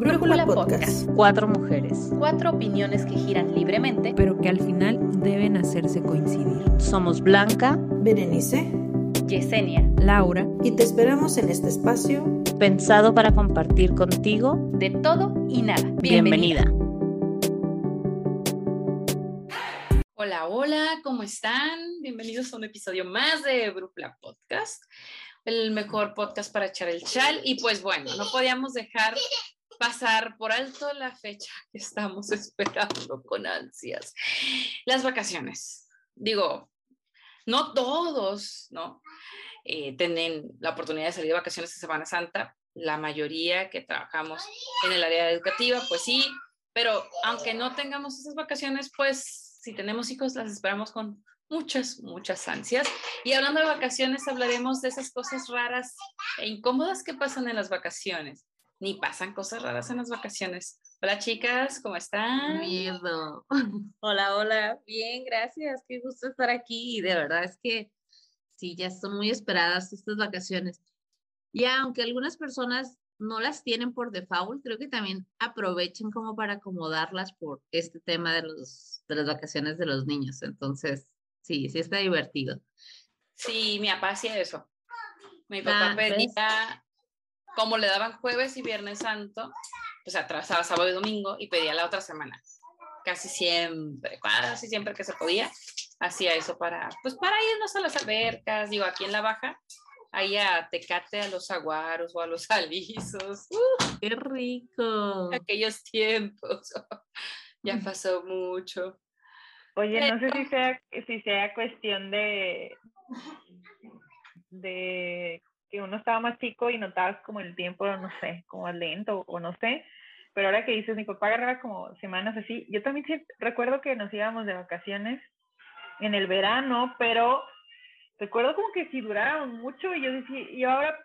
Brújula Podcast. Cuatro mujeres. Cuatro opiniones que giran libremente, pero que al final deben hacerse coincidir. Somos Blanca, Berenice, Yesenia, Laura, y te esperamos en este espacio pensado para compartir contigo de todo y nada. Bienvenida. Hola, hola, ¿cómo están? Bienvenidos a un episodio más de Brújula Podcast, el mejor podcast para echar el chal. Y pues bueno, no podíamos dejar pasar por alto la fecha que estamos esperando con ansias. Las vacaciones. Digo, no todos, ¿no? Eh, tienen la oportunidad de salir de vacaciones en Semana Santa. La mayoría que trabajamos en el área educativa, pues sí, pero aunque no tengamos esas vacaciones, pues si tenemos hijos, las esperamos con muchas, muchas ansias. Y hablando de vacaciones, hablaremos de esas cosas raras e incómodas que pasan en las vacaciones ni pasan cosas raras en las vacaciones. Hola chicas, ¿cómo están? Miedo. Hola, hola. Bien, gracias. Qué gusto estar aquí. Y de verdad es que sí, ya son muy esperadas estas vacaciones. Y aunque algunas personas no las tienen por default, creo que también aprovechen como para acomodarlas por este tema de, los, de las vacaciones de los niños. Entonces, sí, sí está divertido. Sí, me apacia eso. Mi papá ah, pedía como le daban jueves y viernes santo, pues atrasaba sábado y domingo y pedía la otra semana. Casi siempre, casi siempre que se podía, hacía eso para, pues para irnos a las albercas, digo, aquí en la baja, ahí a Tecate, a los aguaros o a los alisos. ¡Qué rico! Aquellos tiempos. ya pasó mucho. Oye, no sé si sea, si sea cuestión de, de que uno estaba más chico y notabas como el tiempo, no sé, como lento o no sé, pero ahora que dices, mi papá agarraba como semanas así, yo también recuerdo que nos íbamos de vacaciones en el verano, pero recuerdo como que si duraron mucho y yo decía, y ahora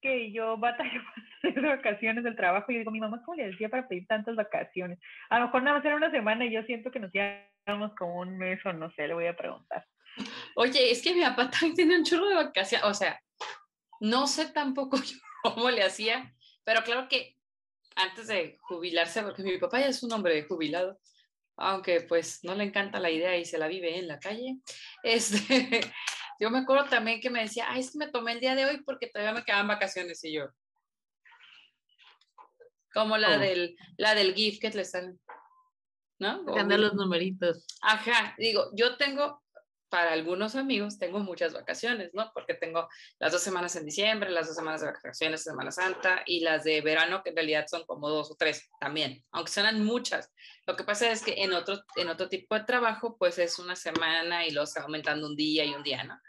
que yo batallo de vacaciones del trabajo, yo digo, mi mamá, ¿cómo le decía para pedir tantas vacaciones? A lo mejor nada más era una semana y yo siento que nos íbamos como un mes o no sé, le voy a preguntar. Oye, es que mi papá también tiene un churro de vacaciones, o sea, no sé tampoco cómo le hacía, pero claro que antes de jubilarse, porque mi papá ya es un hombre jubilado, aunque pues no le encanta la idea y se la vive en la calle, este, yo me acuerdo también que me decía, ay, es que me tomé el día de hoy porque todavía me quedaban vacaciones y yo. Como la, oh. del, la del GIF que le salen. ¿No? Cambiar los numeritos. Ajá, digo, yo tengo para algunos amigos tengo muchas vacaciones, ¿no? Porque tengo las dos semanas en diciembre, las dos semanas de vacaciones de Semana Santa y las de verano, que en realidad son como dos o tres también, aunque suenan muchas. Lo que pasa es que en otro, en otro tipo de trabajo, pues es una semana y lo está aumentando un día y un día, ¿no?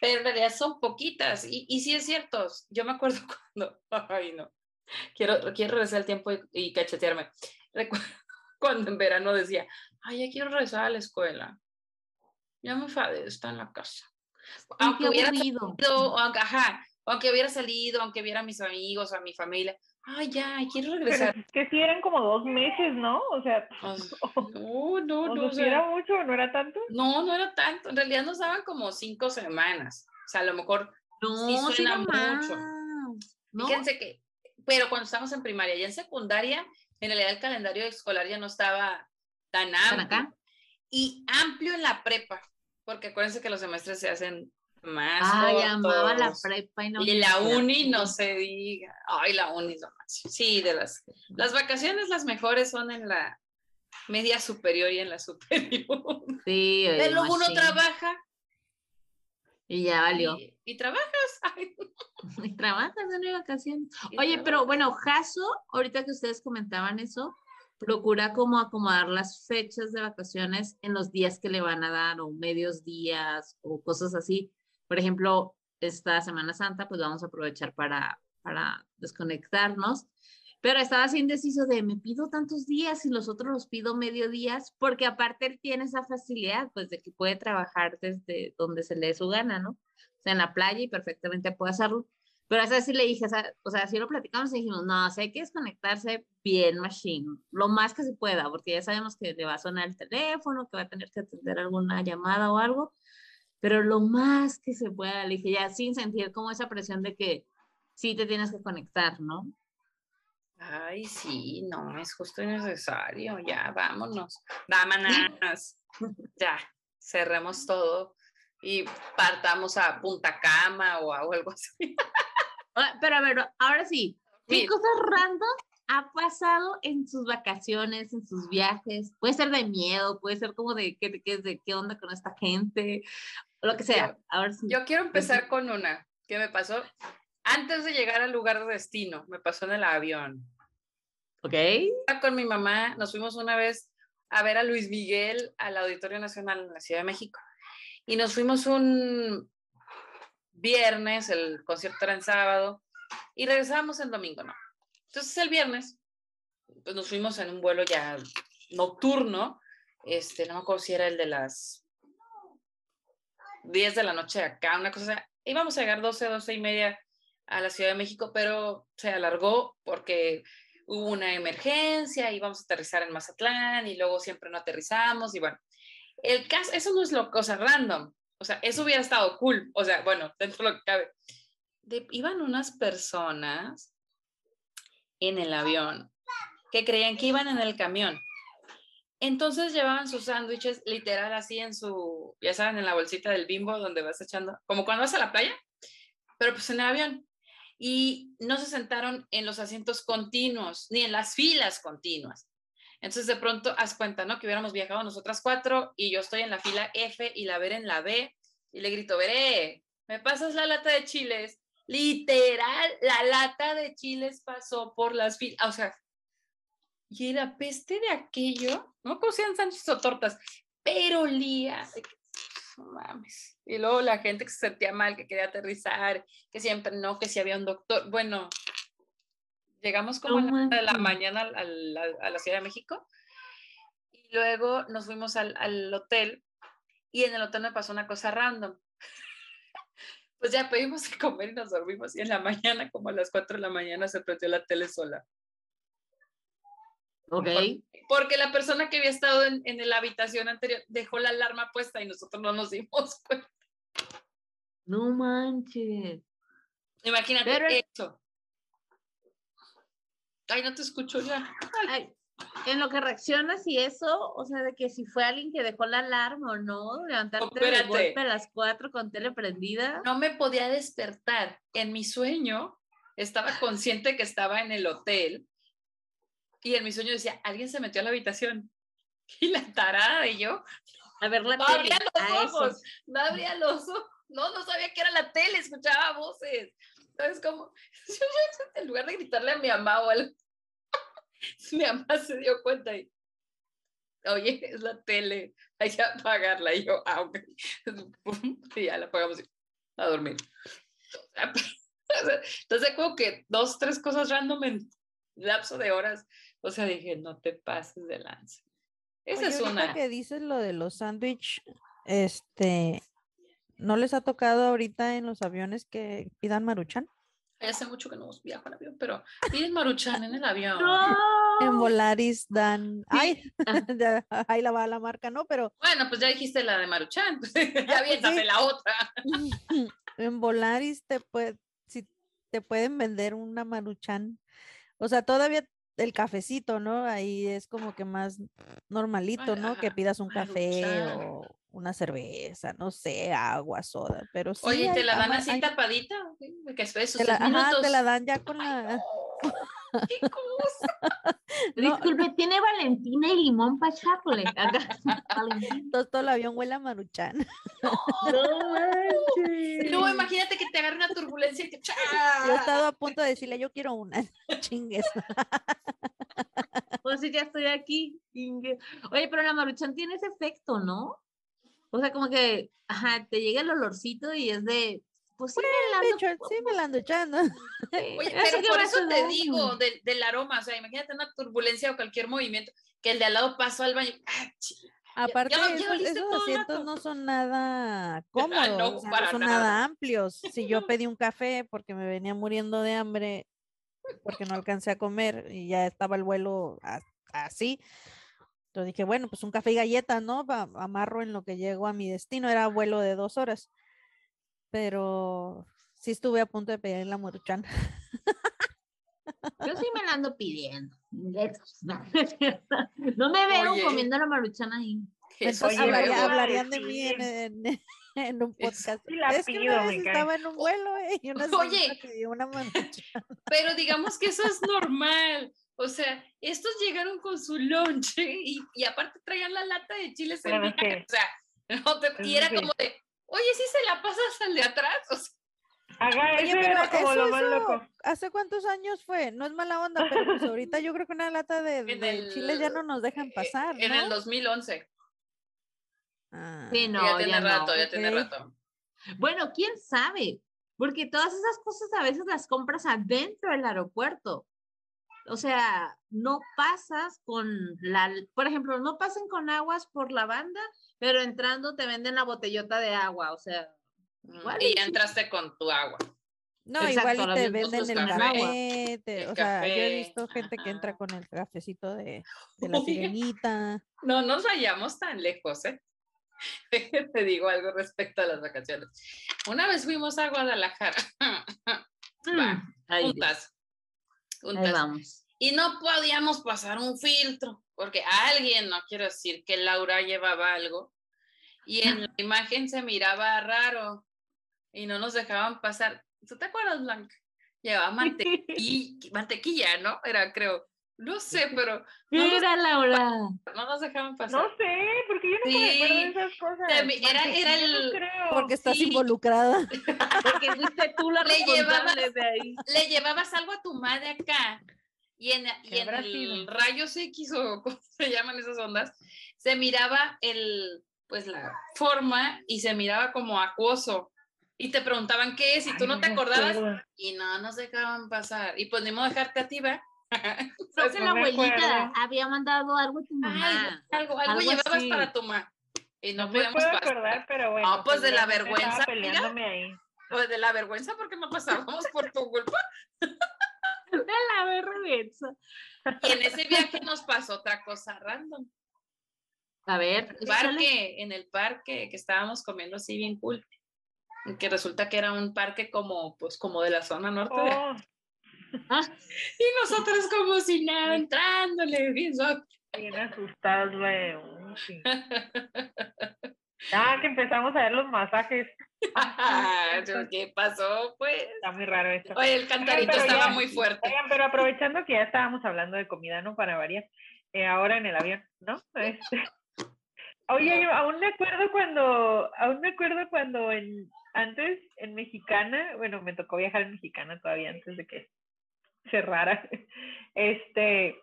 Pero en realidad son poquitas. Y, y sí es cierto, yo me acuerdo cuando, ay no, quiero, quiero regresar al tiempo y, y cachetearme. Recuerdo cuando en verano decía, ay, ya quiero regresar a la escuela ya me enfadé está en la casa. Aunque hubiera salido, aunque, ajá, aunque hubiera salido, aunque viera a mis amigos, a mi familia, ay, ya, quiero regresar. que si eran como dos meses, ¿no? O sea, no, no, no. era mucho, ¿no era tanto? No, no era tanto. En realidad nos daban como cinco semanas. O sea, a lo mejor no, sí suena mucho. Fíjense que, pero cuando estamos en primaria y en secundaria, en realidad el calendario escolar ya no estaba tan amplio. Y amplio en la prepa porque acuérdense que los semestres se hacen más. Ay, amaba la prepa y no. Y la uni no se diga. Ay, la uni lo más. Sí, de las, las vacaciones las mejores son en la media superior y en la superior. Sí. Pero luego uno trabaja. Y ya valió. Y, trabajas. y trabajas en vacaciones. Oye, pero bueno, Jaso, ahorita que ustedes comentaban eso, procura como acomodar las fechas de vacaciones en los días que le van a dar o medios días o cosas así. Por ejemplo, esta Semana Santa, pues vamos a aprovechar para, para desconectarnos. Pero estaba así indeciso de, me pido tantos días y los otros los pido medio días, porque aparte él tiene esa facilidad, pues de que puede trabajar desde donde se le dé su gana, ¿no? O sea, en la playa y perfectamente puede hacerlo. Pero a sí le dije, o sea, si lo platicamos y dijimos, no, o sea, hay que desconectarse bien machine, lo más que se pueda, porque ya sabemos que le va a sonar el teléfono, que va a tener que atender alguna llamada o algo, pero lo más que se pueda, le dije, ya sin sentir como esa presión de que sí te tienes que conectar, ¿no? Ay, sí, no, es justo y necesario. Ya, vámonos. Vámonos. ya, cerremos todo y partamos a Punta Cama o a algo así. Ah, Pero a ver, ahora sí, ¿qué Sí. cosas random ha pasado en sus vacaciones, en sus viajes? Puede ser de miedo, puede ser como de qué, qué, de qué onda con esta gente, lo que sea. Ahora sí. Yo quiero empezar con una que me pasó antes de llegar al lugar de destino. Me pasó en el avión. ¿Ok? Con mi mamá nos fuimos una vez a ver a Luis Miguel al Auditorio Nacional en la Ciudad de México. Y nos fuimos un viernes, el concierto era en sábado, y regresábamos el domingo, ¿no? Entonces el viernes, pues nos fuimos en un vuelo ya nocturno, este, no me acuerdo si era el de las 10 de la noche acá, una cosa, así. íbamos a llegar 12, 12 y media a la Ciudad de México, pero se alargó porque hubo una emergencia, íbamos a aterrizar en Mazatlán y luego siempre no aterrizamos y bueno, el caso, eso no es lo cosa random, o sea, eso hubiera estado cool, o sea, bueno, dentro de lo que cabe. Iban unas personas en el avión que creían que iban en el camión. Entonces llevaban sus sándwiches literal así en su, ya saben, en la bolsita del bimbo donde vas echando, como cuando vas a la playa, pero pues en el avión. Y no se sentaron en los asientos continuos, ni en las filas continuas. Entonces de pronto, haz cuenta, ¿no? Que hubiéramos viajado nosotras cuatro y yo estoy en la fila F y la Vera en la B y le grito, Veré, ¿me pasas la lata de chiles? Literal, la lata de chiles pasó por las filas, o sea, y era peste de aquello, no conocían sándwiches o tortas, pero olía, mames. Y luego la gente que se sentía mal, que quería aterrizar, que siempre no, que si había un doctor, bueno, llegamos como No a la, a la mañana al- al- a la Ciudad de México y luego nos fuimos al, al hotel y en el hotel me pasó una cosa random. Pues ya pedimos de comer y nos dormimos y en la mañana, como a las 4 de la mañana, se prendió la tele sola. ¿Ok? Porque la persona que había estado en, en la habitación anterior dejó la alarma puesta y nosotros no nos dimos cuenta. No manches. Imagínate Pero- eso. Ay, no te escucho ya. Ay, en lo que reaccionas y eso, o sea, de que si fue alguien que dejó la alarma o no, levantarte de golpe a las 4 con tele prendida. No me podía despertar. En mi sueño estaba consciente que estaba en el hotel y en mi sueño decía, alguien se metió a la habitación. Y la tarada de yo A ver la no tele. abría los ojos, no abría los ojos. No, no sabía que era la tele, escuchaba voces. ¿Sabes cómo? En lugar de gritarle a mi mamá o algo, mi mamá se dio cuenta y, oye, es la tele, hay que apagarla. Y yo, ah, ok. Y ya la apagamos y a dormir. Entonces, como que dos, tres cosas random en lapso de horas. O sea, dije, no te pases de lanza. Esa Oye, es una. que dices lo de los sándwich, este, ¿no les ha tocado ahorita en los aviones que pidan maruchan? Hace mucho que no viajo en avión, pero piden maruchan en el avión. En. Volaris dan, ay, Ah. ya, ahí la va la marca, ¿no? Pero Bueno, pues ya dijiste la de maruchan, ya sí. la otra. en Volaris te puede, si te pueden vender una maruchan. O sea, todavía el cafecito, ¿no? Ahí es como que más normalito, ¿no? Que pidas un café o una cerveza, no sé, agua, soda, pero sí. Oye, ¿te la dan así hay- tapadita? ¿De que esperes sus te la, seis ajá, minutos? te la dan ya con Ay, la... no, ¡Qué cosa! no, Disculpe, ¿tiene Valentina y limón para echarle? Todo, todo el avión huele a maruchan. No manches. Luego imagínate que te agarre una turbulencia y que Yo he estado a punto de decirle, yo quiero una. Chingues. Pues sí, ya estoy aquí. Oye, pero la maruchan tiene ese efecto, ¿no? O sea, como que, ajá, te llega el olorcito y es de, pues sí, me la De ando- hecho, sí me la ando echando. Oye, pero por eso te digo del, del aroma, o sea, imagínate una turbulencia o cualquier movimiento, que el de al lado pasó al baño. ¡ah, chi! Aparte, ya esos, asientos rato. no son nada cómodos, no, o sea, para no son nada. nada amplios. Si yo pedí un café porque me venía muriendo de hambre, porque no alcancé a comer y ya estaba el vuelo así, entonces dije, bueno, pues un café y galletas, ¿no? Amarro en lo que llego a mi destino, era vuelo de dos horas, pero sí estuve a punto de pedir la maruchan. Yo sí me la ando pidiendo. No me veo Oye. comiendo la maruchan ahí. Jesús, Entonces Oye, hablaría- ¿verdad? hablarían de mí en, en- en un podcast. sí la es que una vez estaba en un vuelo eh, y una Oye. pidió una maruchan. Pero digamos que eso es normal. O sea, estos llegaron con su lonche y, y aparte traían la lata de chiles en vinagre, O sea, no te- y era como de, oye, si se la pasas al de atrás. O sea, Haga Oye, eso pero era como eso, lo más loco. ¿hace cuántos años fue? No es mala onda, pero pues ahorita yo creo que una lata de, En de el- chiles ya no nos dejan pasar, en ¿no? el 2011. Ah, Sí, no, ya tiene ya no. rato, ya tiene rato. Bueno, quién sabe, porque todas esas cosas a veces las compras adentro del aeropuerto. O sea, no pasas con la, por ejemplo, no pasen con aguas por la banda, pero entrando te venden la botellota de agua, o sea, Igual y y ya entraste con tu agua. No, Exacto, igual y te venden el café, te- el o sea, yo he visto gente que entra con el cafecito de, de la sirenita. No nos vayamos tan lejos, ¿eh? Te digo algo respecto a las vacaciones. Una vez fuimos a Guadalajara, Va, mm, ahí, juntas, ahí juntas, vamos. y no podíamos pasar un filtro, porque alguien, no quiero decir que Laura llevaba algo, y en la imagen se miraba raro, y no nos dejaban pasar. ¿Tú te acuerdas, Blanca? Llevaba mantequilla, mantequilla, ¿no? Era, creo. No sé, pero no nos, Mira, Laura. no nos dejaban pasar. No sé, porque yo no me acuerdo de Sí, esas cosas. mi- era- era no el- creo. Porque estás sí. involucrada. Porque fuiste tú la Le llevaba- responsable de ahí. le llevabas algo a tu madre acá y en, y ¿Qué en el rayos X o cómo se llaman esas ondas, se miraba el, pues la forma y se miraba como acuoso. Y te preguntaban qué es y tú Ay, no te acordabas y no nos dejaban pasar. Y pues ni modo dejarte a ti, ¿va? Creo que no la abuelita había mandado algo a tu mamá. algo, algo, algo llevabas así. para tu mamá. Y no, No me puedo pasar. acordar, pero bueno. No, pues, de la vergüenza, peleándome ahí. Pues de la vergüenza porque no pasábamos por tu culpa. De la vergüenza. Y en ese viaje nos pasó otra cosa random. A ver, el échale. parque, en el parque que estábamos comiendo así bien cool. Que resulta que era un parque como, pues, como de la zona norte. Oh, Ah, Y nosotros como si nada, entrándole, bien so- bien asustados, sí. Ah, que empezamos a ver los masajes. ¿Qué pasó? Pues. Está muy raro esto. Oye, el cantarito estaba ya- muy fuerte. Oigan, pero aprovechando que ya estábamos hablando de comida, ¿no? Para variar. eh, ahora en el avión, ¿no? Este, Oye, yo aún me acuerdo cuando, aún me acuerdo cuando en, antes en Mexicana, bueno, me tocó viajar en Mexicana todavía antes de que cerrara, este,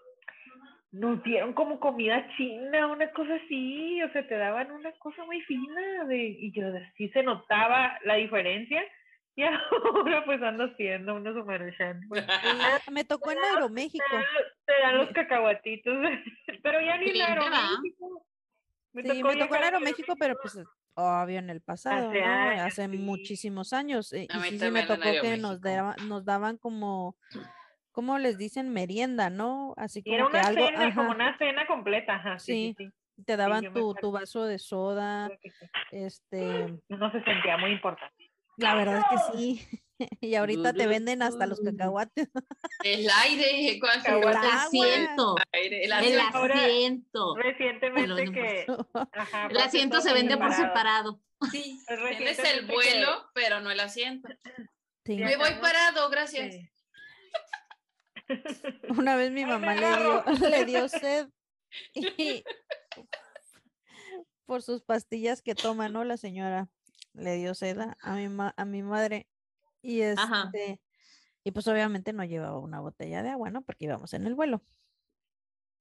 nos dieron como comida china, una cosa así, o sea, te daban una cosa muy fina, de, y yo sí se notaba la diferencia, y ahora pues ando haciendo unos maruchan, pues, Ah, me tocó en Aeroméxico. te dan los- te dan los cacahuatitos, pero ya ni en. Aeroméxico. Me tocó en Aeroméxico, pero pues obvio en el pasado, Hace ¿no? años, Hace sí. muchísimos años. eh, A Y sí, sí me tocó que nos, daba- nos daban como, ¿cómo les dicen? Merienda, ¿no? Así era como que una algo, cena, como una cena completa, ajá, sí, sí, sí. te daban tu, vaso de soda, este, Uno se sentía muy importante. la verdad es que sí. Y ahorita te venden hasta los Tururú. cacahuates. El aire. El asiento. el asiento. Recientemente no que... ajá, El aparte asiento se vende por separado. Sí, Pues tienes el vuelo, pero no el asiento. Me voy parado, gracias. Una vez mi mamá le dio, le dio sed y por sus pastillas que toma, ¿no? La señora le dio sed a mi, ma- a mi madre y Ajá. este y pues obviamente no llevaba una botella de agua, ¿no? Porque íbamos en el vuelo.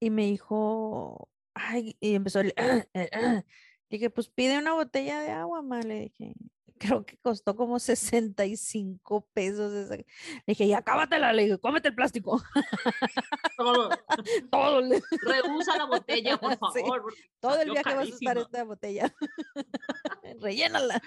Y me dijo, ay, y empezó el, dije, pues pide una botella de agua, ma, le dije. Creo que costó como 65 pesos. esa- Le dije, ya acábatela, le dije, cómete el plástico. Todo. Todo, Rehúsa la botella, por favor. todo el viaje vas a usar esta botella. Rellénala.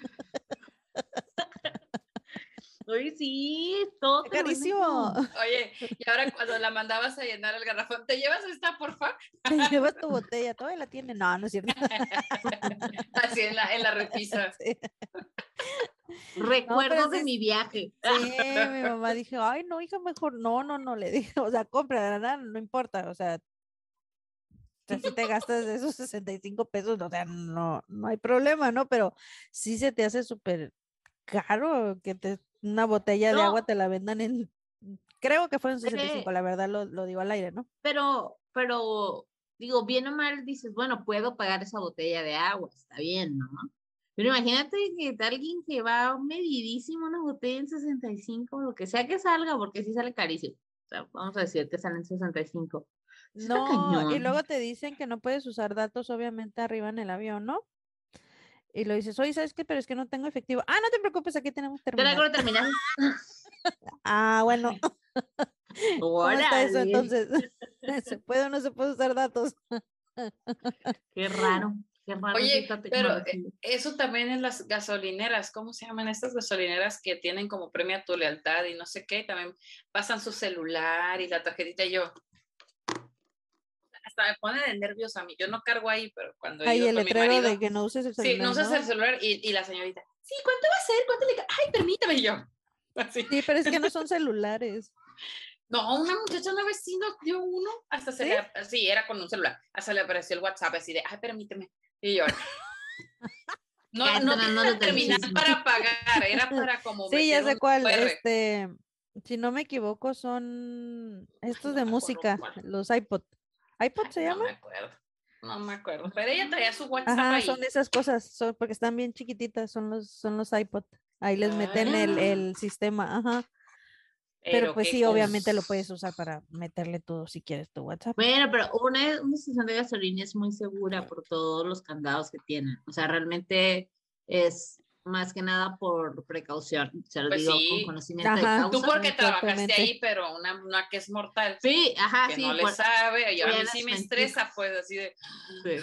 Oye, sí, todo. Carísimo. Oye, y ahora cuando la mandabas a llenar el garrafón, ¿te llevas esta, porfa? Te llevas tu botella, todavía la tiene. No, no es cierto. Así en la, en la repisa. Sí. Recuerdo de mi viaje. Sí, mi mamá dijo, ay, no, hija, mejor, no, no, no, le dije, o sea, compra, nada, no importa, o sea, o sea, si te gastas esos 65 pesos, o sea, no, no hay problema, ¿no? Pero sí se te hace súper caro que te, una botella de agua te la vendan en, creo que fueron Es que- 65, la verdad lo, lo digo al aire, ¿no? Pero, pero, digo, bien o mal, dices, bueno, puedo pagar esa botella de agua, está bien, ¿no? Pero imagínate que alguien que va medidísimo una botella en 65, lo que sea que salga, porque sí sale carísimo. O sea, vamos a decir que salen 65. Sí está No, y luego te dicen que no puedes usar datos, obviamente, arriba en el avión, ¿no? Y lo dices, oye, ¿sabes qué? Pero es que no tengo efectivo. Ah, no te preocupes, aquí tenemos Pero terminal. luego terminas. Ah, bueno, ¿cómo está eso órale, entonces? ¿Se puede o no se puede usar datos? Qué raro, qué raro. es Oye, pero eh, eso también en las gasolineras, ¿cómo se llaman estas gasolineras que tienen como premio a tu lealtad y no sé qué? También pasan su celular y la tarjetita y yo. Hasta me pone de nervios a mí. Yo no cargo ahí, pero cuando Ahí el letrero de que no uses el Sí, celular. no usas el celular y, y la señorita, sí, ¿cuánto va a ser? ¿Cuánto le? Ay, permítame y yo. Así. Sí, pero es que no son celulares. No, una muchacha, una vecina dio uno, hasta se ¿Sí? le, sí, era con un celular, hasta le apareció el WhatsApp así de, ay, permíteme. Y yo, no, no dándote el terminal chisme. para pagar, era para como Sí, ya sé cuál. QR. Este, si no me equivoco, son estos no de música, los iPod. ¿iPod se No llama? me acuerdo, no me acuerdo, pero ella traía su WhatsApp Ajá, ahí. son esas cosas, son, porque están bien chiquititas, son los, son los iPod. Ahí les meten el, Ah. el sistema, ajá. Pero pues sí, obviamente lo puedes usar para meterle todo si quieres tu WhatsApp. Bueno, pero una, una estación de gasolina es muy segura por todos los candados que tienen. O sea, realmente es más que nada por precaución. Se lo Pues digo sí. con conocimiento Ajá. de causa. Tú porque trabajaste ahí, pero una, una que es mortal, Sí, ajá, que sí. no le sabe, yo, a mí sí me estresa, pues, así de, sí.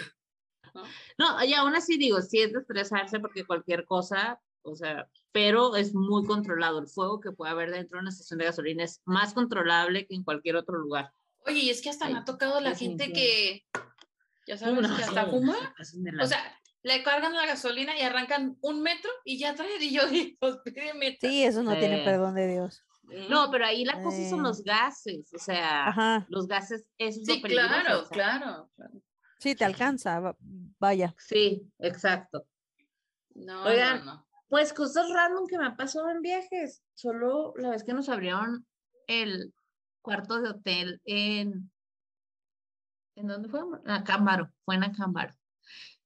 ¿no? No, y aún así digo, sí es de estresarse porque cualquier cosa, o sea, pero es muy controlado. El fuego que puede haber dentro de una estación de gasolina es más controlable que en cualquier otro lugar. Oye, y es que hasta me Ay, ha tocado la gente que, ya sabes, No, que hasta sí, fuma, o sea, le cargan la gasolina y arrancan un metro y ya traen, y yo digo, pues pídeme. Sí, esos no tienen Sí. perdón de Dios. No, pero ahí la cosa son Eh. los gases, o sea, Ajá, los gases, eso es Sí, lo peligroso. claro, o sea, claro. claro. sí, te alcanza, va- vaya. Sí, exacto. No, Oigan, no, no. Pues cosas random que me han pasado en viajes. Solo la vez que nos abrieron el cuarto de hotel en. ¿En dónde fue? En Acámbaro. Fue en Acámbaro.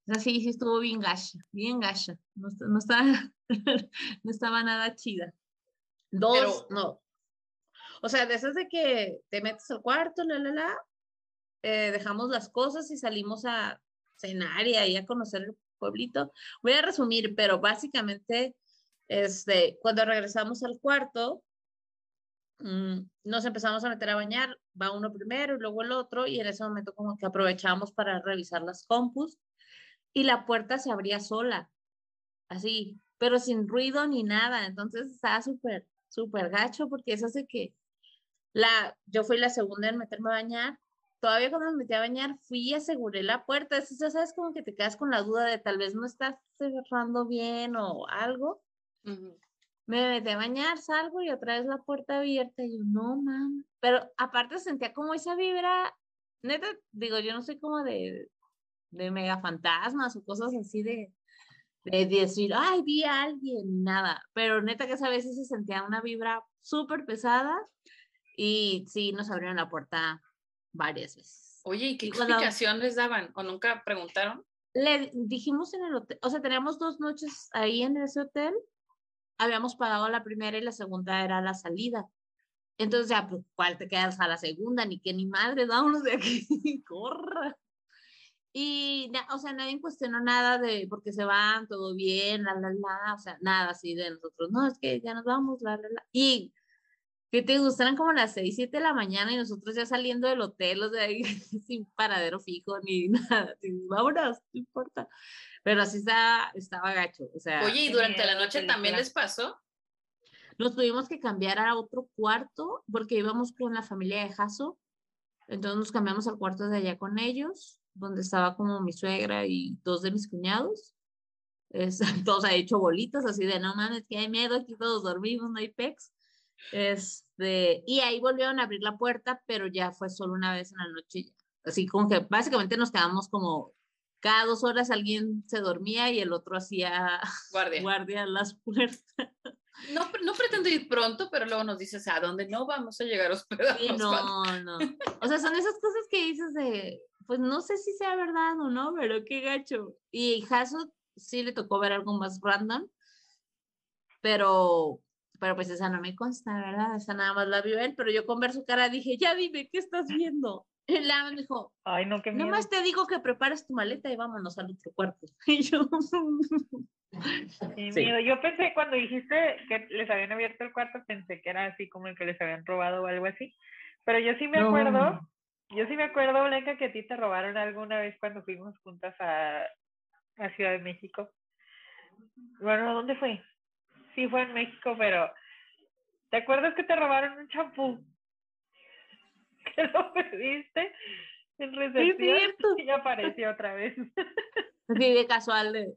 Así sí estuvo bien gacha, bien gacha. No, no estaba, no estaba nada chida. Dos, Pero- no. O sea, de esas de que te metes al cuarto, la, la, la, eh, dejamos las cosas y salimos a cenar y ahí a conocer el pueblito. Voy a resumir, pero básicamente, este, cuando regresamos al cuarto, mm, nos empezamos a meter a bañar, va uno primero y luego el otro, y en ese momento como que aprovechamos para revisar las compus y la puerta se abría sola, así, pero sin ruido ni nada, entonces estaba súper, súper gacho porque eso hace que la, yo fui la segunda en meterme a bañar, todavía cuando me metí a bañar fui y aseguré la puerta, eso ya sabes como que te quedas con la duda de tal vez no estás cerrando bien o algo, me metí a bañar, salgo y otra vez la puerta abierta. Y yo, no, mam. Pero aparte sentía como esa vibra, neta, digo, yo no soy como de, de mega fantasmas o cosas así de, de decir, ay, vi a alguien, nada. Pero neta que esa vez sí se sentía una vibra súper pesada y sí nos abrieron la puerta varias veces. Oye, ¿y qué Y cuando- explicación les daban? ¿O nunca preguntaron? le dijimos en el hotel, o sea, teníamos dos noches ahí en ese hotel, habíamos pagado la primera y la segunda era la salida. Entonces ya, pues, ¿cuál te quedas a la segunda? Ni que ni madre, vámonos de aquí, corra. Y, o sea, nadie cuestionó nada de por qué se van, todo bien, la, la, la, o sea, nada así de nosotros, no, es que ya nos vamos, la, la, la. Y que te gustaran como las 6, 7 de la mañana y nosotros ya saliendo del hotel, o sea, sin paradero fijo ni nada, así, vámonos, no importa. Pero así estaba, estaba gacho, o sea. Oye, ¿y durante la noche también les pasó? Nos tuvimos que cambiar a otro cuarto porque íbamos con la familia de Jaso. Entonces nos cambiamos al cuarto de allá con ellos, donde estaba como mi suegra y dos de mis cuñados. Es, todos ha hecho bolitos así de no mames, que hay miedo, aquí todos dormimos, no hay pex. Este, y ahí volvieron a abrir la puerta, pero ya fue solo una vez en la noche. Así como que básicamente nos quedamos como cada dos horas alguien se dormía y el otro hacía Guardia. guardia las puertas. No, no pretendo ir pronto, pero luego nos dices a dónde no vamos a llegar a hospedarnos. Sí, no, no. O sea, son esas cosas que dices de, pues no sé si sea verdad o no, pero qué gacho. Y Hasso sí le tocó ver algo más random, pero, pero pues esa no me consta, ¿verdad? Esa nada más la vio él, pero yo con ver su cara dije, ya dime, ¿qué estás viendo? Y la me dijo, Ay, no, qué miedo. nomás te digo que prepares tu maleta y vámonos al otro cuarto. Y yo, Qué Sí. miedo. Yo pensé cuando dijiste que les habían abierto el cuarto, pensé que era así como el que les habían robado o algo así. Pero yo sí me No. Yo sí me acuerdo, Blanca, que a ti te robaron alguna vez cuando fuimos juntas a, a Ciudad de México. Bueno, ¿dónde fue? Sí, fue en México, pero ¿te acuerdas que te robaron un champú? Que lo perdiste en recepción cierto. y apareció otra vez. así de casual de...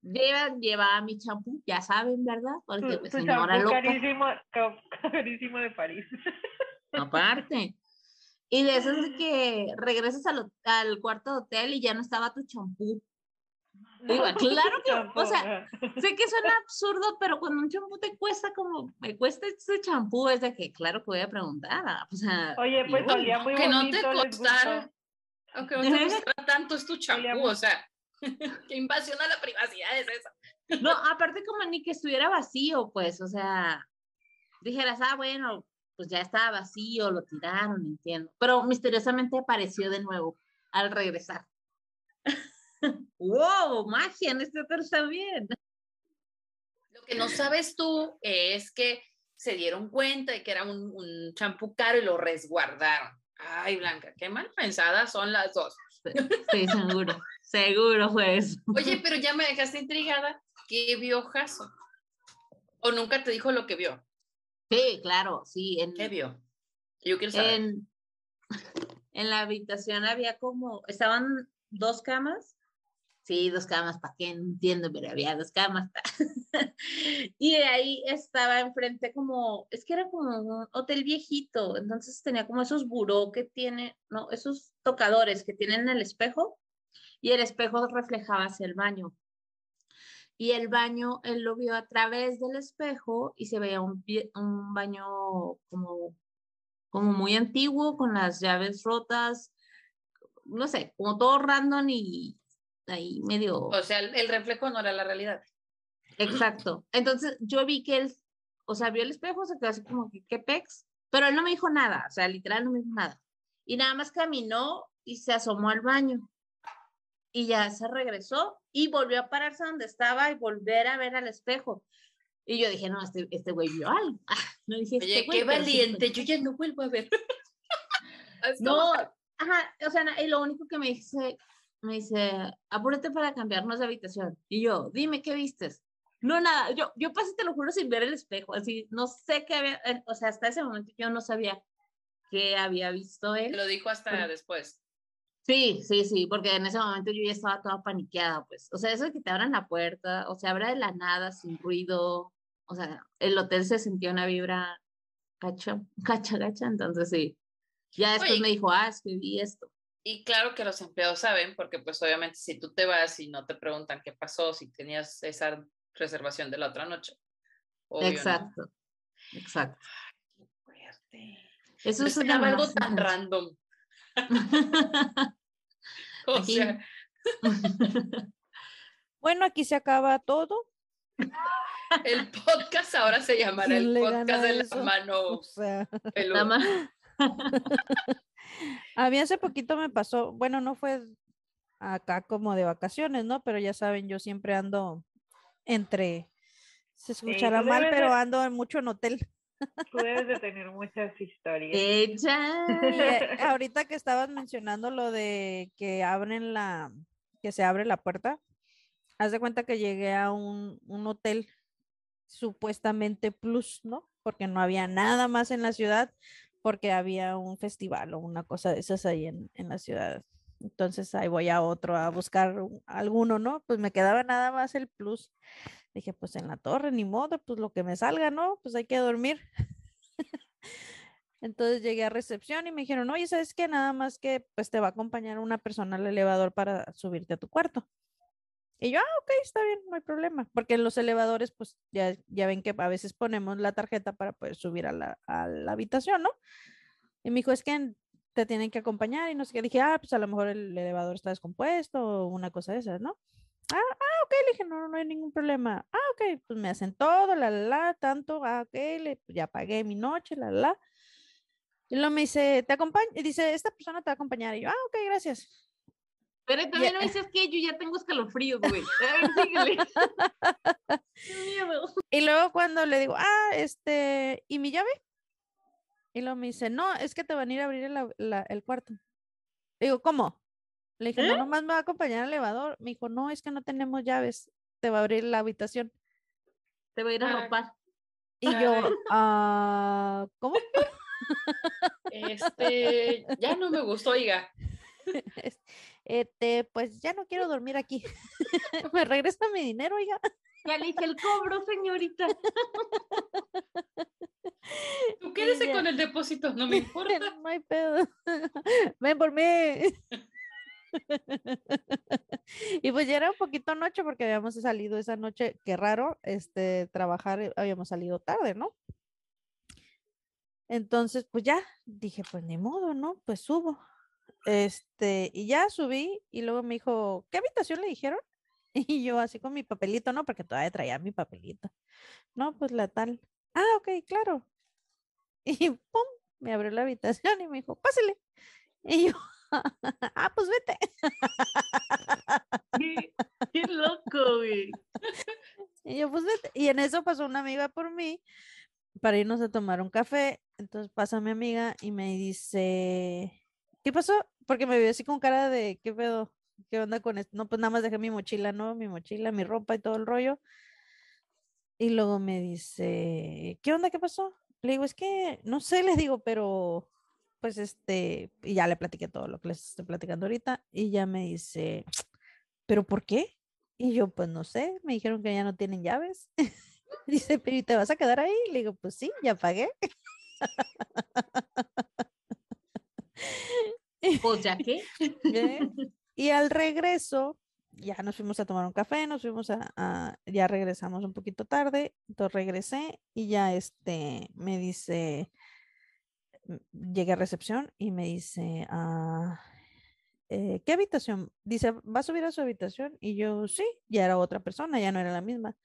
Lleva, lleva mi champú, ya saben, ¿verdad? Porque Tu, pues, tu señora loca. carísimo, ca- carísimo de París. aparte. Y de eso es de que regresas al, al cuarto de hotel y ya no estaba tu champú. Digo, claro que, Champú, o sea, sé que suena absurdo, pero cuando un champú te cuesta como, me cuesta este champú, es de que claro que voy a preguntar. ah, O sea, Oye, pues olía muy no bonito, te les costara, gustó. aunque no te costara tanto, es tu champú, o sea, qué invasión a la privacidad es esa. No, aparte como ni que estuviera vacío, pues, o sea, dijeras, ah, bueno, pues ya estaba vacío, lo tiraron, entiendo. Pero misteriosamente apareció de nuevo al regresar. ¡Wow! Magia en este hotel también. Lo que no sabes tú es que se dieron cuenta de que era un, champú caro y lo resguardaron. Ay, Blanca, qué mal pensadas son las dos. Sí, seguro, seguro fue eso. Oye, pero ya me dejaste intrigada. ¿Qué vio Jaso? ¿O nunca te dijo lo que vio? Sí, claro, sí. En, ¿Qué vio? Yo quiero saber. en, en la habitación había como, estaban dos camas. Sí, dos camas, ¿para qué? No entiendo, pero había dos camas. y ahí estaba enfrente como, es que era como un hotel viejito, entonces tenía como esos buró que tiene, no, esos tocadores que tienen el espejo y el espejo reflejaba hacia el baño. Y el baño, él lo vio a través del espejo y se veía un, baño como como muy antiguo, con las llaves rotas, no sé, como todo random y ahí medio... O sea, el, el reflejo no era la realidad. Exacto. Entonces yo vi que él, o sea, vio el espejo, se quedó así como que, ¿qué pex? Pero él no me dijo nada, o sea, literal no me dijo nada. Y nada más caminó y se asomó al baño. Y ya se regresó y volvió a pararse donde estaba y volver a ver al espejo. Y yo dije, no, este, este güey vio algo. No dije, Oye, este güey, qué sí valiente. Yo ya no vuelvo a ver. No, ajá, o sea, y lo único que me dice, me dice, apúrate para cambiarnos de habitación. Y yo, dime, ¿qué vistes? No, nada, yo, yo pasé, te lo juro, sin ver el espejo, así, no sé qué había, eh, o sea, hasta ese momento yo no sabía qué había visto Te él. lo dijo hasta Pero- después. Sí, sí, sí, porque en ese momento yo ya estaba toda paniqueada, pues, o sea, eso de que te abran la puerta, o sea, abre de la nada, sin ruido, o sea, el hotel se sentía una vibra cacha, cacha, cacha, entonces sí. Ya después Oye, me dijo, ah, es que vi esto. Y claro que los empleados saben, porque pues obviamente si tú te vas y no te preguntan qué pasó, si tenías esa reservación de la otra noche. obvio, ¿no? Exacto, exacto. Qué fuerte. Eso es algo tan random. O sea, Bueno, aquí se acaba todo. el podcast ahora se llamará ¿Quién el podcast de la eso? mano O sea, peluda. Nada más- a mí hace poquito me pasó, bueno, no fue acá como de vacaciones, ¿no? Pero ya saben, yo siempre ando entre, se escuchará tú mal, pero ando en mucho en hotel. Tú debes de tener muchas historias. Ella. Y, eh, ahorita que estabas mencionando lo de que abren la, que se abre la puerta, haz de cuenta que llegué a un, un hotel supuestamente plus, ¿no? Porque no había nada más en la ciudad, porque había un festival o una cosa de esas ahí en, en la ciudad, Entonces ahí voy a otro a buscar un- alguno, ¿no? Pues me quedaba nada más el plus. Dije, pues en la torre, ni modo, pues lo que me salga, ¿no? Pues hay que dormir. Entonces llegué a recepción y me dijeron, oye, ¿sabes qué? Nada más que pues te va a acompañar una persona al elevador para subirte a tu cuarto. Y yo, ah, ok, está bien, no hay problema. Porque en los elevadores, pues ya, ya ven que a veces ponemos la tarjeta para poder subir a la, a la habitación, ¿no? Y me dijo, es que te tienen que acompañar y no sé qué. Dije, ah, pues a lo mejor el elevador está descompuesto o una cosa de esas, ¿no? Ah, ah, ok, le dije, no, no hay ningún problema. Ah, ok, pues me hacen todo, la, la, la, tanto, ah, ok, le, ya pagué mi noche, la, la, la. Y luego me dice, te acompaña, y dice, esta persona te va a acompañar. Y yo, ah, ok, gracias. Pero también no dices que yo ya tengo escalofríos, güey. A ver. Y luego cuando le digo, ah, este, ¿y mi llave? Y luego me dice, no, es que te van a ir a abrir el, la- el cuarto. Digo, ¿cómo? Le dije, no, nomás me va a acompañar al elevador. Me dijo, no, es que no tenemos llaves. Te va a abrir la habitación. Te voy a ir a Ah. ropar. Y yo, Ay. ah, ¿cómo? Este, ya no me gustó, oiga. Es- Este, pues ya no quiero dormir aquí. me regresa mi dinero, oiga. Ya le hice el cobro, señorita. Tú quédese con el depósito, no me importa. no hay pedo. Ven por mí. y pues ya era un poquito noche porque habíamos salido esa noche, qué raro, este, trabajar, eh, habíamos salido tarde, ¿no? Entonces, pues ya, dije, pues ni modo, ¿no? Pues subo. Este, y ya subí y luego me dijo, ¿qué habitación le dijeron? Y yo así con mi papelito, ¿no? Porque todavía traía mi papelito. No, pues la tal. Ah, ok, claro. Y pum, me abrió la habitación y me dijo, pásele. Y yo, ah, pues vete. Qué, qué loco, güey. Y yo, pues vete. Y en eso pasó una amiga por mí para irnos a tomar un café. Entonces pasa mi amiga y me dice, ¿qué pasó? Porque me vio así con cara de, ¿qué pedo? ¿Qué onda con esto? No, pues nada más dejé mi mochila, ¿no? Mi mochila, mi ropa y todo el rollo. Y luego me dice, ¿qué onda? ¿Qué pasó? Le digo, es que, no sé, les digo, pero pues este, y ya le platiqué todo lo que les estoy platicando ahorita. Y ya me dice, ¿pero por qué? Y yo, pues no sé, me dijeron que ya no tienen llaves. Dice, pero ¿y te vas a quedar ahí? Le digo, pues sí, ya pagué. Pues ya que. ¿eh? Y al regreso, ya nos fuimos a tomar un café, nos fuimos a, a- ya regresamos un poquito tarde, entonces regresé y ya este, me dice, llegué a recepción y me dice, ah, eh, ¿qué habitación? Dice, ¿va a subir a su habitación? Y yo, sí, ya era otra persona, ya no era la misma.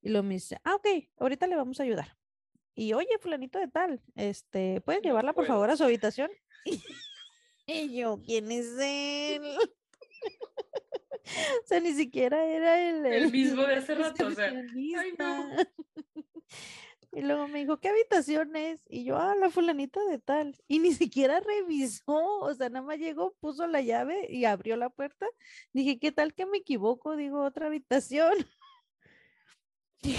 Y luego me dice, ah, ok, ahorita le vamos a ayudar. Y oye, fulanito de tal, este, ¿puedes No llevarla por favor a su habitación? Y, y yo, ¿quién es él? O sea, ni siquiera era el, El mismo de hace rato, o sea, ay, recepcionista. Y luego me dijo, ¿qué habitación es? Y yo, ah, la fulanita de tal. Y ni siquiera revisó, o sea, nada más llegó, puso la llave y abrió la puerta. Dije, ¿qué tal que me equivoco? Digo, otra habitación. Y